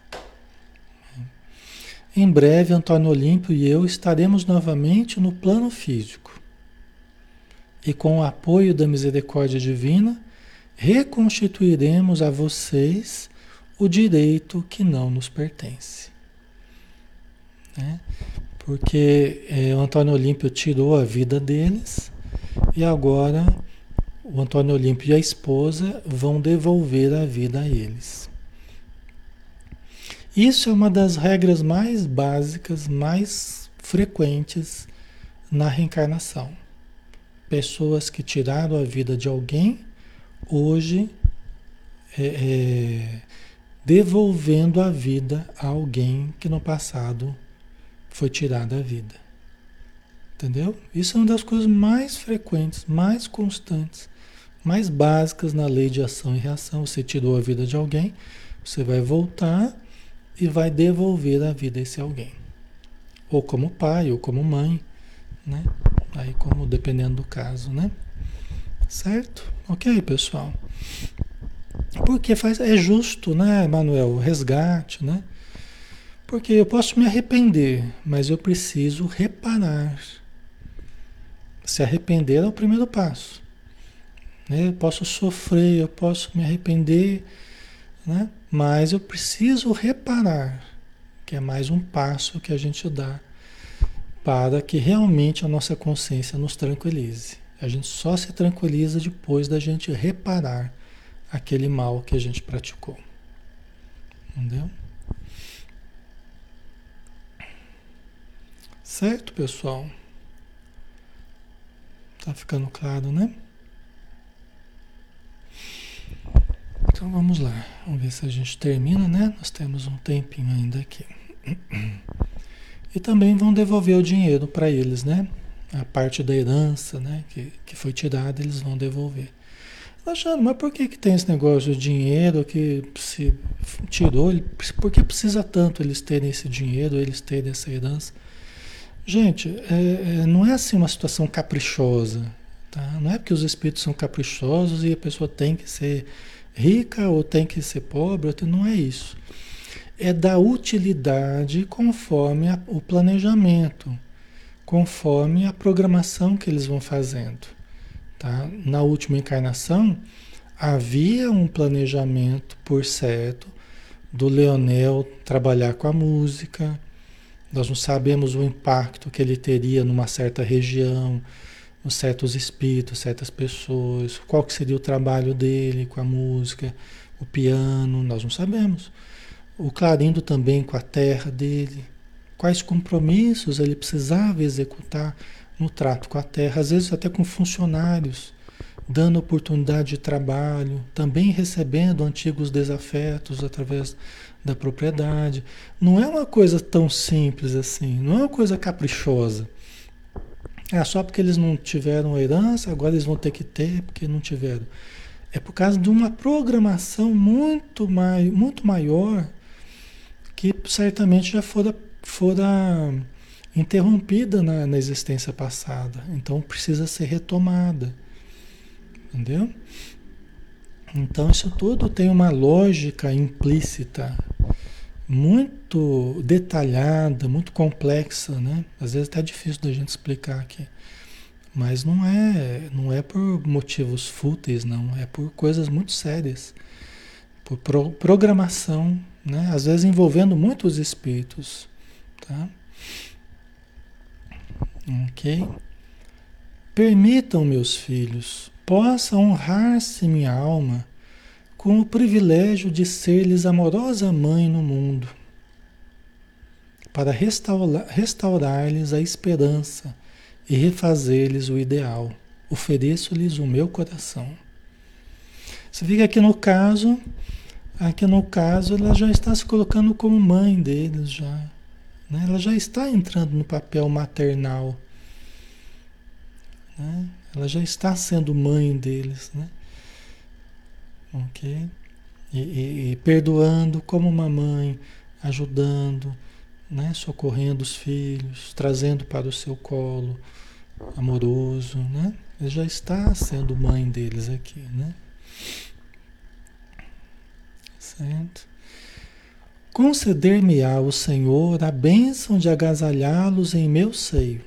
Em breve, Antônio Olímpio e eu estaremos novamente no plano físico. E com o apoio da misericórdia divina, reconstituiremos a vocês o direito que não nos pertence. Né? Porque é, o Antônio Olímpio tirou a vida deles e agora o Antônio Olímpio e a esposa vão devolver a vida a eles. Isso é uma das regras mais básicas, mais frequentes na reencarnação. Pessoas que tiraram a vida de alguém, hoje é, é, devolvendo a vida a alguém que no passado foi tirada a vida. Entendeu? Isso é uma das coisas mais frequentes, mais constantes, mais básicas na lei de ação e reação. Você tirou a vida de alguém, você vai voltar e vai devolver a vida a esse alguém. Ou como pai, ou como mãe, né? Aí como dependendo do caso, né? Certo? Ok, pessoal. Porque faz, é justo, né, Manuel? O resgate, né? Porque eu posso me arrepender, mas eu preciso reparar. Se arrepender é o primeiro passo. Né? Eu posso sofrer, eu posso me arrepender, né? mas eu preciso reparar, que é mais um passo que a gente dá para que realmente a nossa consciência nos tranquilize. A gente só se tranquiliza depois da gente reparar aquele mal que a gente praticou. Entendeu? Certo, pessoal? Tá ficando claro, né? Então vamos lá. Vamos ver se a gente termina, né? Nós temos um tempinho ainda aqui. E também vão devolver o dinheiro para eles, né? A parte da herança, né? Que, que foi tirada, eles vão devolver. Achando, mas por que, que tem esse negócio de dinheiro que se tirou? Por que precisa tanto eles terem esse dinheiro, eles terem essa herança? Gente, é, é, não é assim uma situação caprichosa. Tá? Não é porque os espíritos são caprichosos e a pessoa tem que ser rica ou tem que ser pobre, não é isso. É da utilidade conforme a, o planejamento, conforme a programação que eles vão fazendo. Tá? Na última encarnação, havia um planejamento, por certo, do Leonel trabalhar com a música. Nós não sabemos o impacto que ele teria numa certa região, certos espíritos, certas pessoas, qual que seria o trabalho dele com a música, o piano, nós não sabemos. O Clarindo também com a terra dele, quais compromissos ele precisava executar no trato com a terra, às vezes até com funcionários, dando oportunidade de trabalho, também recebendo antigos desafetos através da propriedade. Não é uma coisa tão simples assim, não é uma coisa caprichosa. É só porque eles não tiveram herança, agora eles vão ter que ter porque não tiveram. É por causa de uma programação muito, mai, muito maior que certamente já fora, fora interrompida na, na existência passada. Então precisa ser retomada. Entendeu? Então isso tudo tem uma lógica implícita muito detalhada, muito complexa, né? Às vezes até difícil da gente explicar aqui. Mas não é, não é por motivos fúteis, não, é por coisas muito sérias. Por pro, programação, né? Às vezes envolvendo muitos espíritos, tá? OK? Permitam, meus filhos, possa honrar-se minha alma com o privilégio de ser-lhes amorosa mãe no mundo, para restaurar-lhes a esperança e refazer-lhes o ideal. Ofereço-lhes o meu coração. Você que aqui no caso, aqui no caso, ela já está se colocando como mãe deles já. Né? Ela já está entrando no papel maternal. Né? Ela já está sendo mãe deles, né? ok? E, e, e, perdoando como uma mãe, ajudando, né? socorrendo os filhos, trazendo para o seu colo amoroso, né? Ele já está sendo mãe deles aqui, né? Certo? Conceder-me-á o Senhor a bênção de agasalhá-los em meu seio,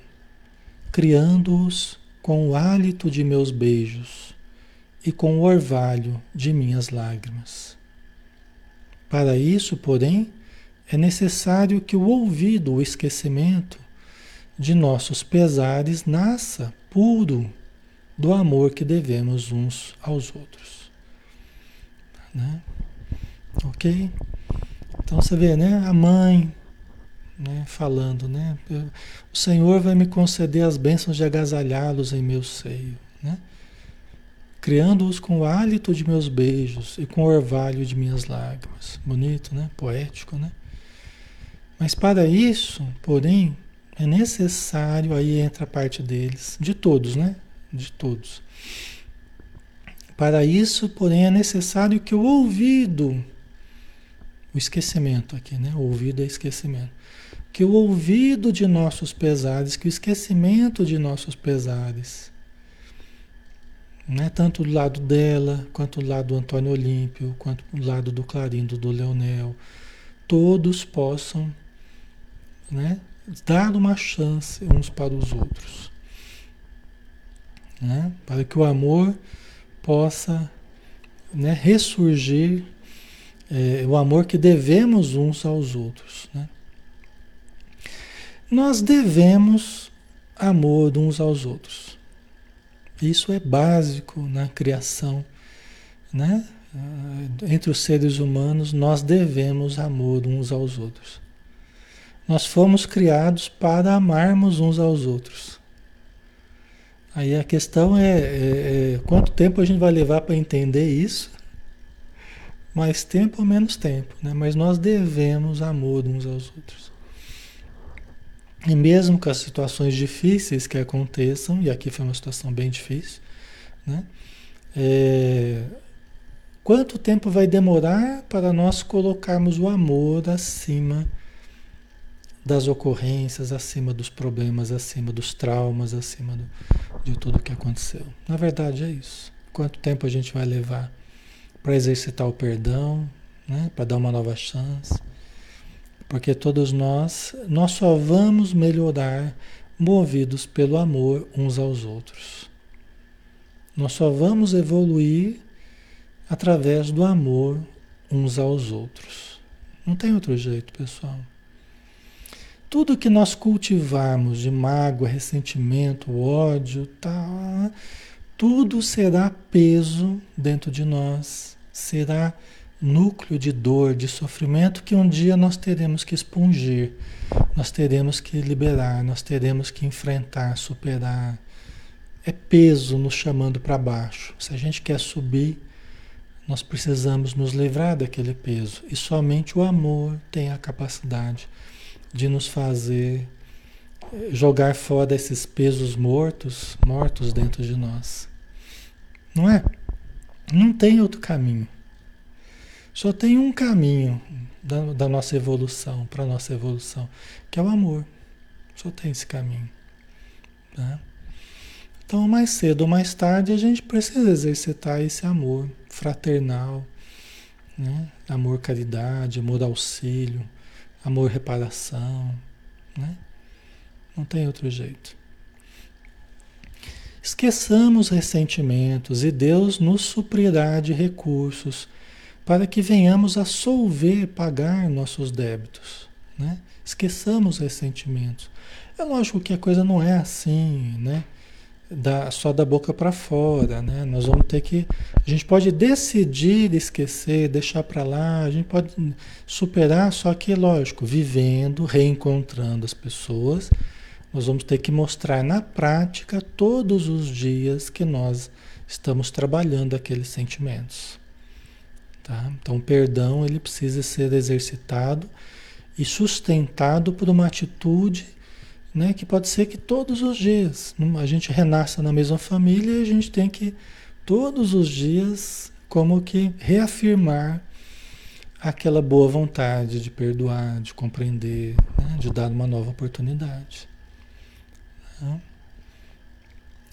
criando-os com o hálito de meus beijos e com o orvalho de minhas lágrimas. Para isso, porém, é necessário que o ouvido, o esquecimento de nossos pesares nasça puro do amor que devemos uns aos outros. Né? Ok? Então você vê, né? A mãe né, falando, né? O Senhor vai me conceder as bênçãos de agasalhá-los em meu seio, né? criando-os com o hálito de meus beijos e com o orvalho de minhas lágrimas. Bonito, né? Poético, né? Mas para isso, porém, é necessário, aí entra a parte deles, de todos, né? De todos. Para isso, porém, é necessário que o ouvido, o esquecimento aqui, né? O ouvido é esquecimento. Que o ouvido de nossos pesares, que o esquecimento de nossos pesares, né? tanto do lado dela, quanto do lado do Antônio Olímpio, quanto do lado do Clarindo, do Leonel, todos possam né? dar uma chance uns para os outros. Né? Para que o amor possa né, ressurgir, é, o amor que devemos uns aos outros. Né? Nós devemos amor uns aos outros. Isso é básico na criação, né? Ah, entre os seres humanos, nós devemos amor uns aos outros. Nós fomos criados para amarmos uns aos outros. Aí a questão é, é, é quanto tempo a gente vai levar para entender isso? Mais tempo ou menos tempo, né? Mas nós devemos amor uns aos outros. E mesmo com as situações difíceis que aconteçam, e aqui foi uma situação bem difícil, né? É, quanto tempo vai demorar para nós colocarmos o amor acima das ocorrências, acima dos problemas, acima dos traumas, acima do, de tudo que aconteceu? Na verdade é isso. Quanto tempo a gente vai levar para exercitar o perdão, né? para dar uma nova chance? Porque todos nós, nós só vamos melhorar movidos pelo amor uns aos outros. Nós só vamos evoluir através do amor uns aos outros. Não tem outro jeito, pessoal. Tudo que nós cultivarmos de mágoa, ressentimento, ódio, tá, tudo será peso dentro de nós, será núcleo de dor, de sofrimento que um dia nós teremos que expungir, nós teremos que liberar, nós teremos que enfrentar, superar. É peso nos chamando para baixo. Se a gente quer subir, nós precisamos nos livrar daquele peso. E somente o amor tem a capacidade de nos fazer eh, jogar fora esses pesos mortos, mortos dentro de nós. Não é? Não tem outro caminho. Só tem um caminho da, da nossa evolução, para a nossa evolução, que é o amor. Só tem esse caminho. Tá? Então, mais cedo ou mais tarde, a gente precisa exercitar esse amor fraternal, né? amor caridade, amor auxílio, amor reparação. Né? Não tem outro jeito. Esqueçamos ressentimentos e Deus nos suprirá de recursos para que venhamos a solver, pagar nossos débitos. Né? Esqueçamos ressentimentos. É lógico que a coisa não é assim, né? Da, só da boca para fora, né? Nós vamos ter que, a gente pode decidir esquecer, deixar para lá, a gente pode superar, só que lógico, vivendo, reencontrando as pessoas, nós vamos ter que mostrar na prática todos os dias que nós estamos trabalhando aqueles sentimentos. Tá? Então, o perdão ele precisa ser exercitado e sustentado por uma atitude né, que pode ser que todos os dias a gente renasça na mesma família e a gente tem que todos os dias como que reafirmar aquela boa vontade de perdoar, de compreender, né, de dar uma nova oportunidade. Tá?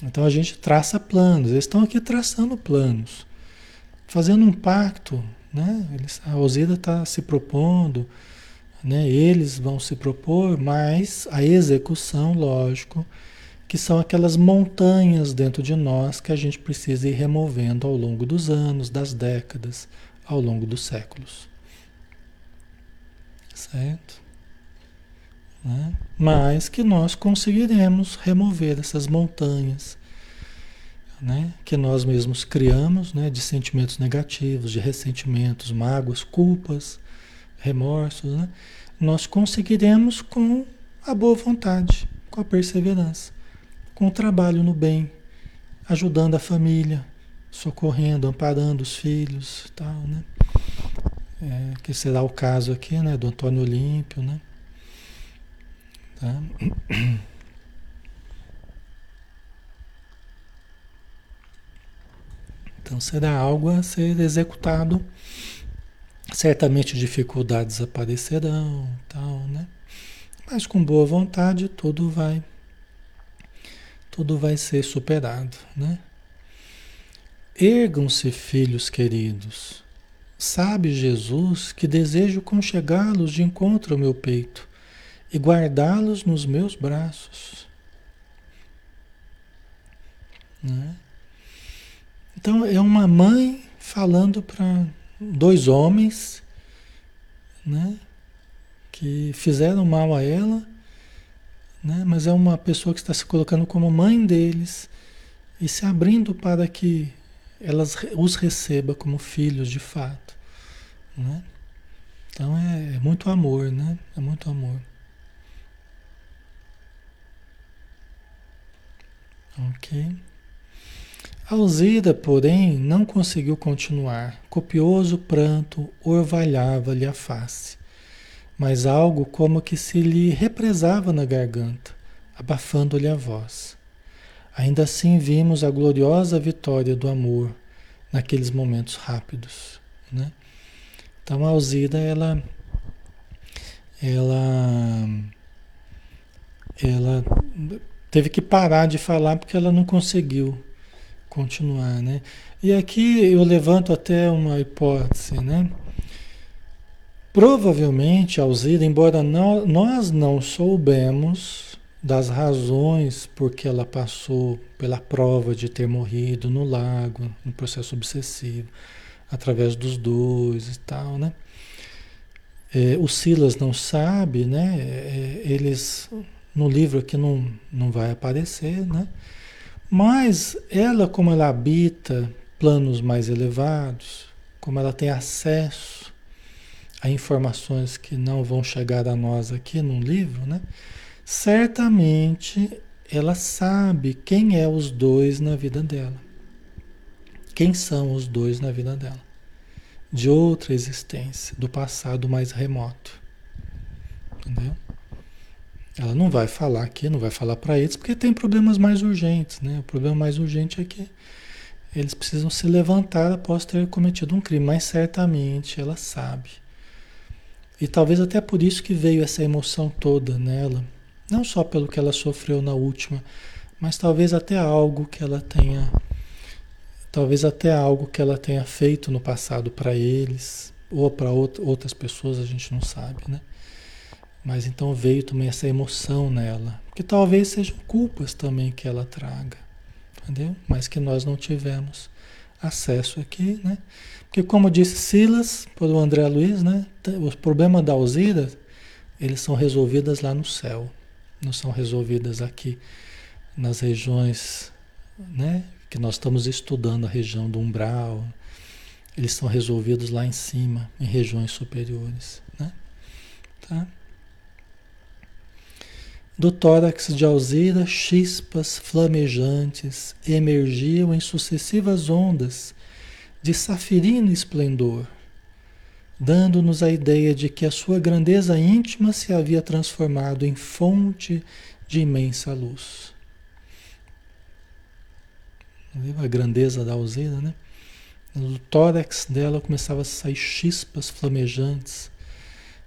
Então a gente traça planos, eles estão aqui traçando planos fazendo um pacto, né? Eles, a Osida está se propondo, né? Eles vão se propor, mas a execução, lógico, que são aquelas montanhas dentro de nós que a gente precisa ir removendo ao longo dos anos, das décadas, ao longo dos séculos. Certo? Né? Mas que nós conseguiremos remover essas montanhas né, que nós mesmos criamos, né, de sentimentos negativos, de ressentimentos, mágoas, culpas, remorsos, né, nós conseguiremos com a boa vontade, com a perseverança, com o trabalho no bem, ajudando a família, socorrendo, amparando os filhos, tal, né? É, que será o caso aqui, né, do Antônio Olímpio, né? Tá? Então será algo a ser executado. Certamente dificuldades aparecerão, tal, né? Mas com boa vontade tudo vai tudo vai ser superado, né? Ergam-se, filhos queridos. Sabe Jesus que desejo conchegá-los de encontro ao meu peito e guardá-los nos meus braços. Né? Então é uma mãe falando para dois homens, né, que fizeram mal a ela, né, mas é uma pessoa que está se colocando como mãe deles e se abrindo para que elas os receba como filhos de fato, né? Então é, é muito amor, né? É muito amor. Ok. Alzira, porém, não conseguiu continuar. Copioso pranto orvalhava-lhe a face, mas algo como que se lhe represava na garganta, abafando-lhe a voz. Ainda assim vimos a gloriosa vitória do amor, naqueles momentos rápidos, né? Então a Alzira, ela, ela, ela teve que parar de falar porque ela não conseguiu continuar, né? E aqui eu levanto até uma hipótese, né? Provavelmente Alzira, embora não, nós não soubemos das razões por que ela passou pela prova de ter morrido no lago, no processo obsessivo, através dos dois e tal, né? É, o Silas não sabe, né? É, eles no livro aqui não, não vai aparecer, né? Mas ela, como ela habita planos mais elevados, como ela tem acesso a informações que não vão chegar a nós aqui no livro, né? Certamente ela sabe quem é os dois na vida dela. Quem são os dois na vida dela? De outra existência, do passado mais remoto. Entendeu? Ela não vai falar aqui, não vai falar para eles, porque tem problemas mais urgentes, né? O problema mais urgente é que eles precisam se levantar após ter cometido um crime, mas certamente ela sabe. E talvez até por isso que veio essa emoção toda nela, não só pelo que ela sofreu na última, mas talvez até algo que ela tenha talvez até algo que ela tenha feito no passado para eles ou para outras pessoas, a gente não sabe, né? Mas então veio também essa emoção nela, que talvez sejam culpas também que ela traga, entendeu? Mas que nós não tivemos acesso aqui, né? Porque como disse Silas, o André Luiz, né? Os problemas da Alzira, eles são resolvidos lá no céu, não são resolvidos aqui nas regiões, né? Que nós estamos estudando a região do umbral, eles são resolvidos lá em cima, em regiões superiores, né? Tá? Do tórax de Alzira, chispas flamejantes emergiam em sucessivas ondas de safirino esplendor, dando-nos a ideia de que a sua grandeza íntima se havia transformado em fonte de imensa luz. A grandeza da Alzira, né? Do tórax dela começava a sair chispas flamejantes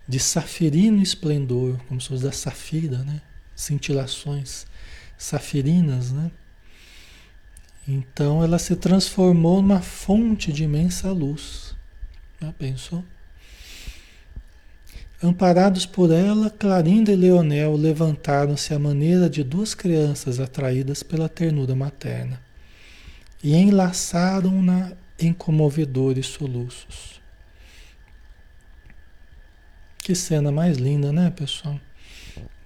de safirino esplendor, como se fosse da safira, né? Cintilações safirinas, né? Então ela se transformou numa fonte de imensa luz. Já pensou? Amparados por ela, Clarinda e Leonel levantaram-se à maneira de duas crianças atraídas pela ternura materna e enlaçaram-na em comovedores soluços. Que cena mais linda, né, pessoal?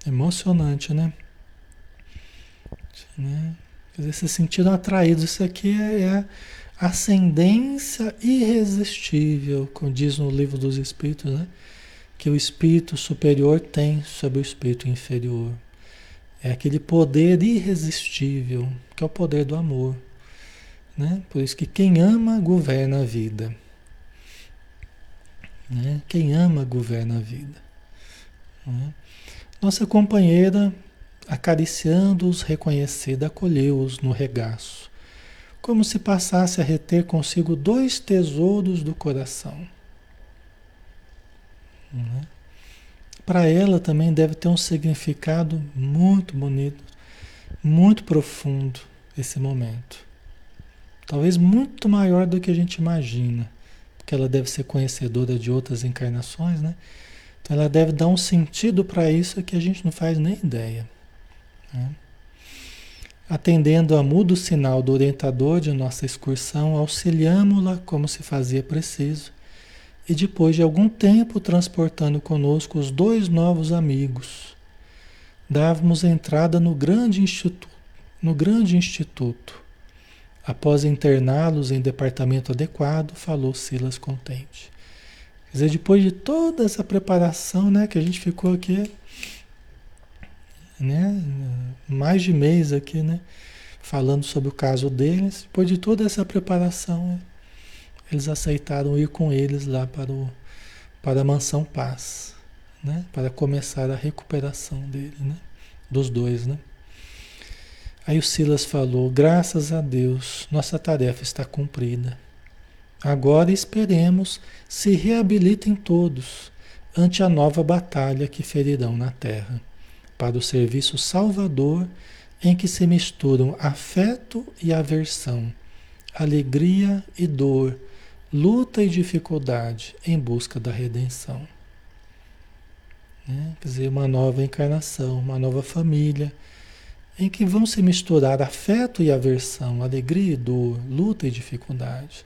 Emocionante, né? né? Quer dizer, se sentiram atraídos. Isso aqui é, é ascendência irresistível, como diz no livro dos Espíritos, né? Que o espírito superior tem sobre o espírito inferior. É aquele poder irresistível, que é o poder do amor. Né? Por isso que quem ama governa a vida. Né? Quem ama governa a vida. Né? Nossa companheira, acariciando-os reconhecida, acolheu-os no regaço, como se passasse a reter consigo dois tesouros do coração. Né? Para ela também deve ter um significado muito bonito, muito profundo esse momento. Talvez muito maior do que a gente imagina, porque ela deve ser conhecedora de outras encarnações, né? Então ela deve dar um sentido para isso que a gente não faz nem ideia. Né? Atendendo a mudo sinal do orientador de nossa excursão, auxiliamo-la como se fazia preciso, e depois de algum tempo transportando conosco os dois novos amigos, dávamos entrada no grande instituto, no grande instituto. Após interná-los em departamento adequado, falou Silas contente. Quer dizer, depois de toda essa preparação, né, que a gente ficou aqui, né, mais de mês aqui, né, falando sobre o caso deles, depois de toda essa preparação, eles aceitaram ir com eles lá para, o, para a Mansão Paz, né, para começar a recuperação dele, né, dos dois, né. Aí o Silas falou: graças a Deus, nossa tarefa está cumprida. Agora esperemos se reabilitem todos ante a nova batalha que ferirão na terra, para o serviço salvador em que se misturam afeto e aversão, alegria e dor, luta e dificuldade em busca da redenção. Né? Quer dizer, uma nova encarnação, uma nova família, em que vão se misturar afeto e aversão, alegria e dor, luta e dificuldade.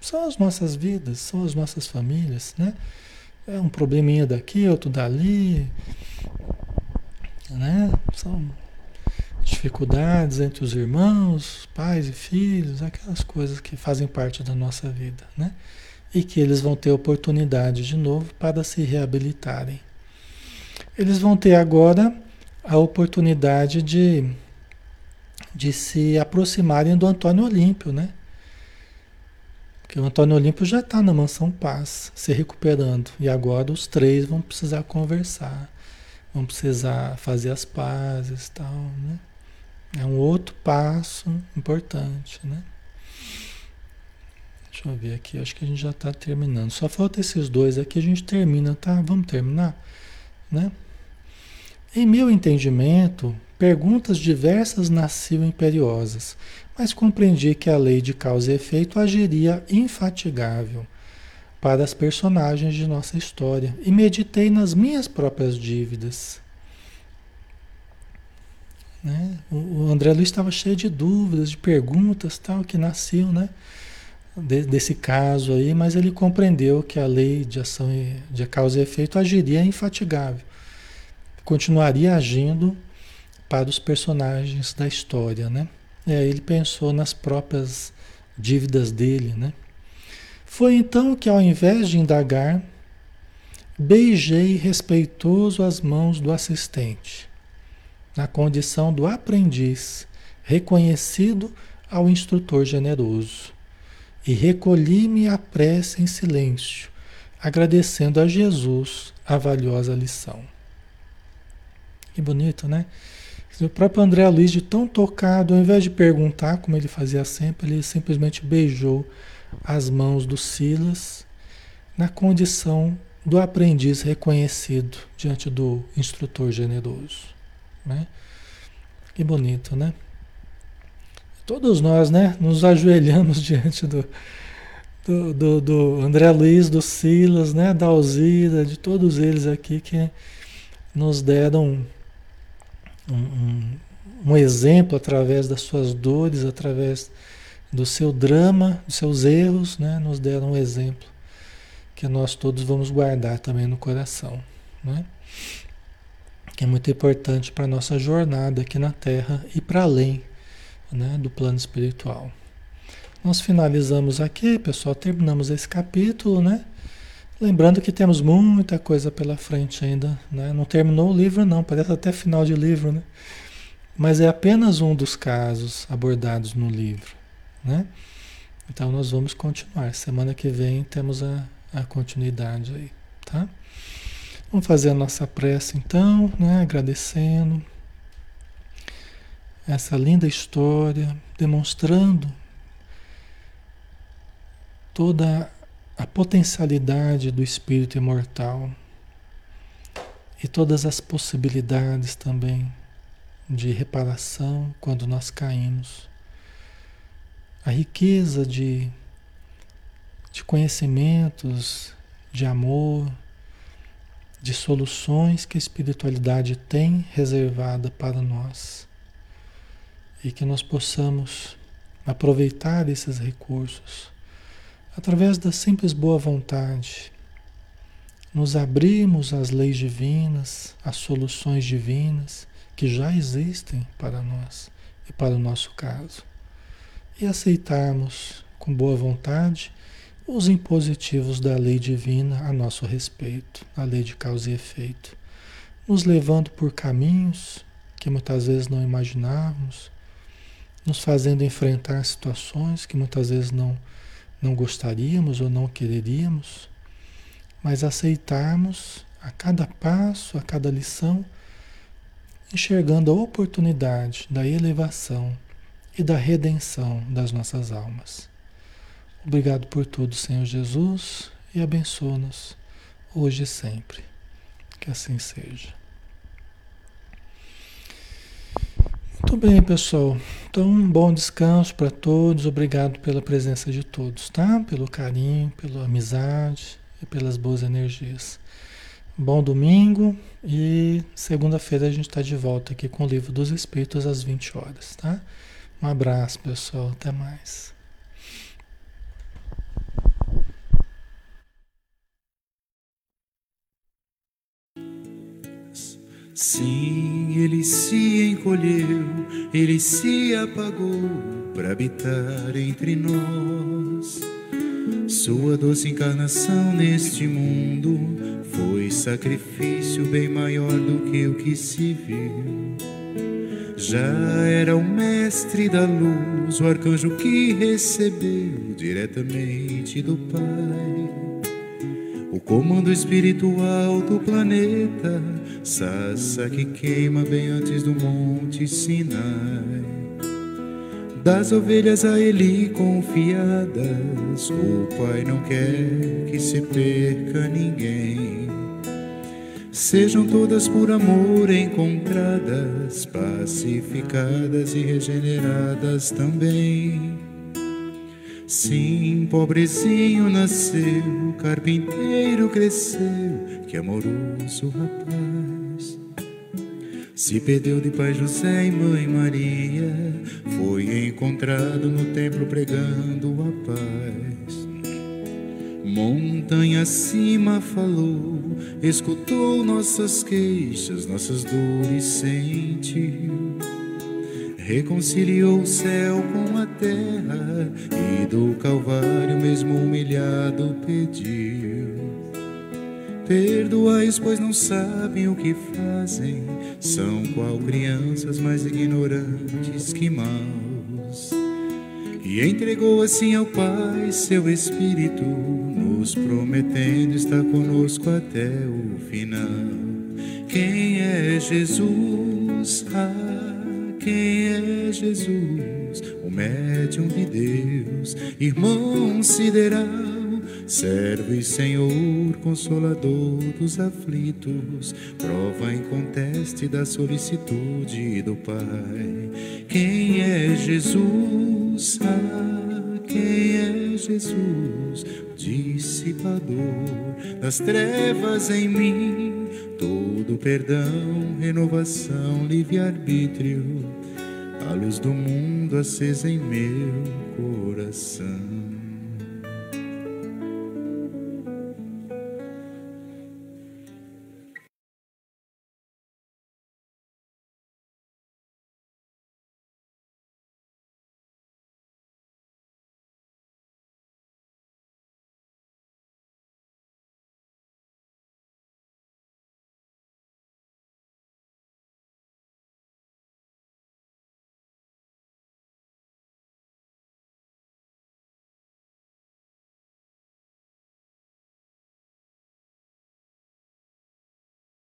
São as nossas vidas, são as nossas famílias, né? É um probleminha daqui, outro dali, né? São dificuldades entre os irmãos, pais e filhos, aquelas coisas que fazem parte da nossa vida, né? E que eles vão ter oportunidade de novo para se reabilitarem. Eles vão ter agora a oportunidade de, de se aproximarem do Antônio Olímpio, né? Porque o Antônio Olímpio já está na mansão paz, se recuperando. E agora os três vão precisar conversar, vão precisar fazer as pazes e tal, né? É um outro passo importante, né? Deixa eu ver aqui, acho que a gente já está terminando. Só falta esses dois aqui, a gente termina, tá? Vamos terminar, né? Em meu entendimento, perguntas diversas nasciam imperiosas, mas compreendi que a lei de causa e efeito agiria infatigável para as personagens de nossa história e meditei nas minhas próprias dívidas. Né? O André Luiz estava cheio de dúvidas, de perguntas tal que nasciam, né? De, desse caso aí, mas ele compreendeu que a lei de ação e de causa e efeito agiria infatigável continuaria agindo para os personagens da história, né? É, ele pensou nas próprias dívidas dele, né? Foi então que, ao invés de indagar, beijei respeitoso as mãos do assistente, na condição do aprendiz, reconhecido ao instrutor generoso, e recolhi-me à prece em silêncio, agradecendo a Jesus a valiosa lição. Que bonito, né? O próprio André Luiz, de tão tocado, ao invés de perguntar, como ele fazia sempre, ele simplesmente beijou as mãos do Silas na condição do aprendiz reconhecido diante do instrutor generoso. Né? Que bonito, né? Todos nós, né, nos ajoelhamos diante do, do, do, do André Luiz, do Silas, né, da Alzira, de todos eles aqui que nos deram um, um, exemplo através das suas dores, através do seu drama, dos seus erros, né? nos deram um exemplo que nós todos vamos guardar também no coração. Né? Que é muito importante para a nossa jornada aqui na Terra e para além né? do plano espiritual. Nós finalizamos aqui, pessoal, terminamos esse capítulo, né? Lembrando que temos muita coisa pela frente ainda, né? Não terminou o livro não, parece até final de livro, né? Mas é apenas um dos casos abordados no livro, né? Então nós vamos continuar. Semana que vem temos a, a continuidade aí, tá? Vamos fazer a nossa prece então, né? Agradecendo essa linda história, demonstrando toda a potencialidade do espírito imortal e todas as possibilidades também de reparação quando nós caímos. A riqueza de, de conhecimentos, de amor, de soluções que a espiritualidade tem reservada para nós. E que nós possamos aproveitar esses recursos através da simples boa vontade, nos abrimos às leis divinas, às soluções divinas que já existem para nós e para o nosso caso, e aceitarmos com boa vontade os impositivos da lei divina a nosso respeito, a lei de causa e efeito, nos levando por caminhos que muitas vezes não imaginávamos, nos fazendo enfrentar situações que muitas vezes não não gostaríamos ou não quereríamos, mas aceitarmos a cada passo, a cada lição, enxergando a oportunidade da elevação e da redenção das nossas almas. Obrigado por tudo, Senhor Jesus, e abençoa-nos hoje e sempre. Que assim seja. Muito bem, pessoal. Então, um bom descanso para todos. Obrigado pela presença de todos, tá? Pelo carinho, pela amizade e pelas boas energias. Bom domingo e segunda-feira a gente está de volta aqui com o Livro dos Espíritos às 20 horas, tá? Um abraço, pessoal. Até mais. Sim, ele se encolheu, ele se apagou para habitar entre nós. Sua doce encarnação neste mundo foi sacrifício bem maior do que o que se viu. Já era o mestre da luz, o arcanjo que recebeu diretamente do Pai o comando espiritual do planeta, Sassa que queima bem antes do Monte Sinai. Das ovelhas a ele confiadas, o Pai não quer que se perca ninguém. Sejam todas por amor encontradas, pacificadas e regeneradas também. Sim, pobrezinho nasceu, carpinteiro cresceu, que amoroso rapaz. Se perdeu de pai José e mãe Maria, foi encontrado no templo pregando a paz. Montanha acima falou, escutou nossas queixas, nossas dores sentiu reconciliou o céu com a terra e do Calvário, mesmo humilhado, pediu: Perdoai, pois não sabem o que fazem, são qual crianças mais ignorantes que maus. E entregou assim ao Pai seu Espírito, nos prometendo estar conosco até o final. Quem é Jesus? Ah, quem é Jesus, o médium de Deus, irmão sideral, servo e Senhor, consolador dos aflitos, prova inconteste da solicitude do Pai. Quem é Jesus? Ah, quem é Jesus, dissipador das trevas em mim? todo perdão, renovação, livre-arbítrio, a luz do mundo acesa em meu coração.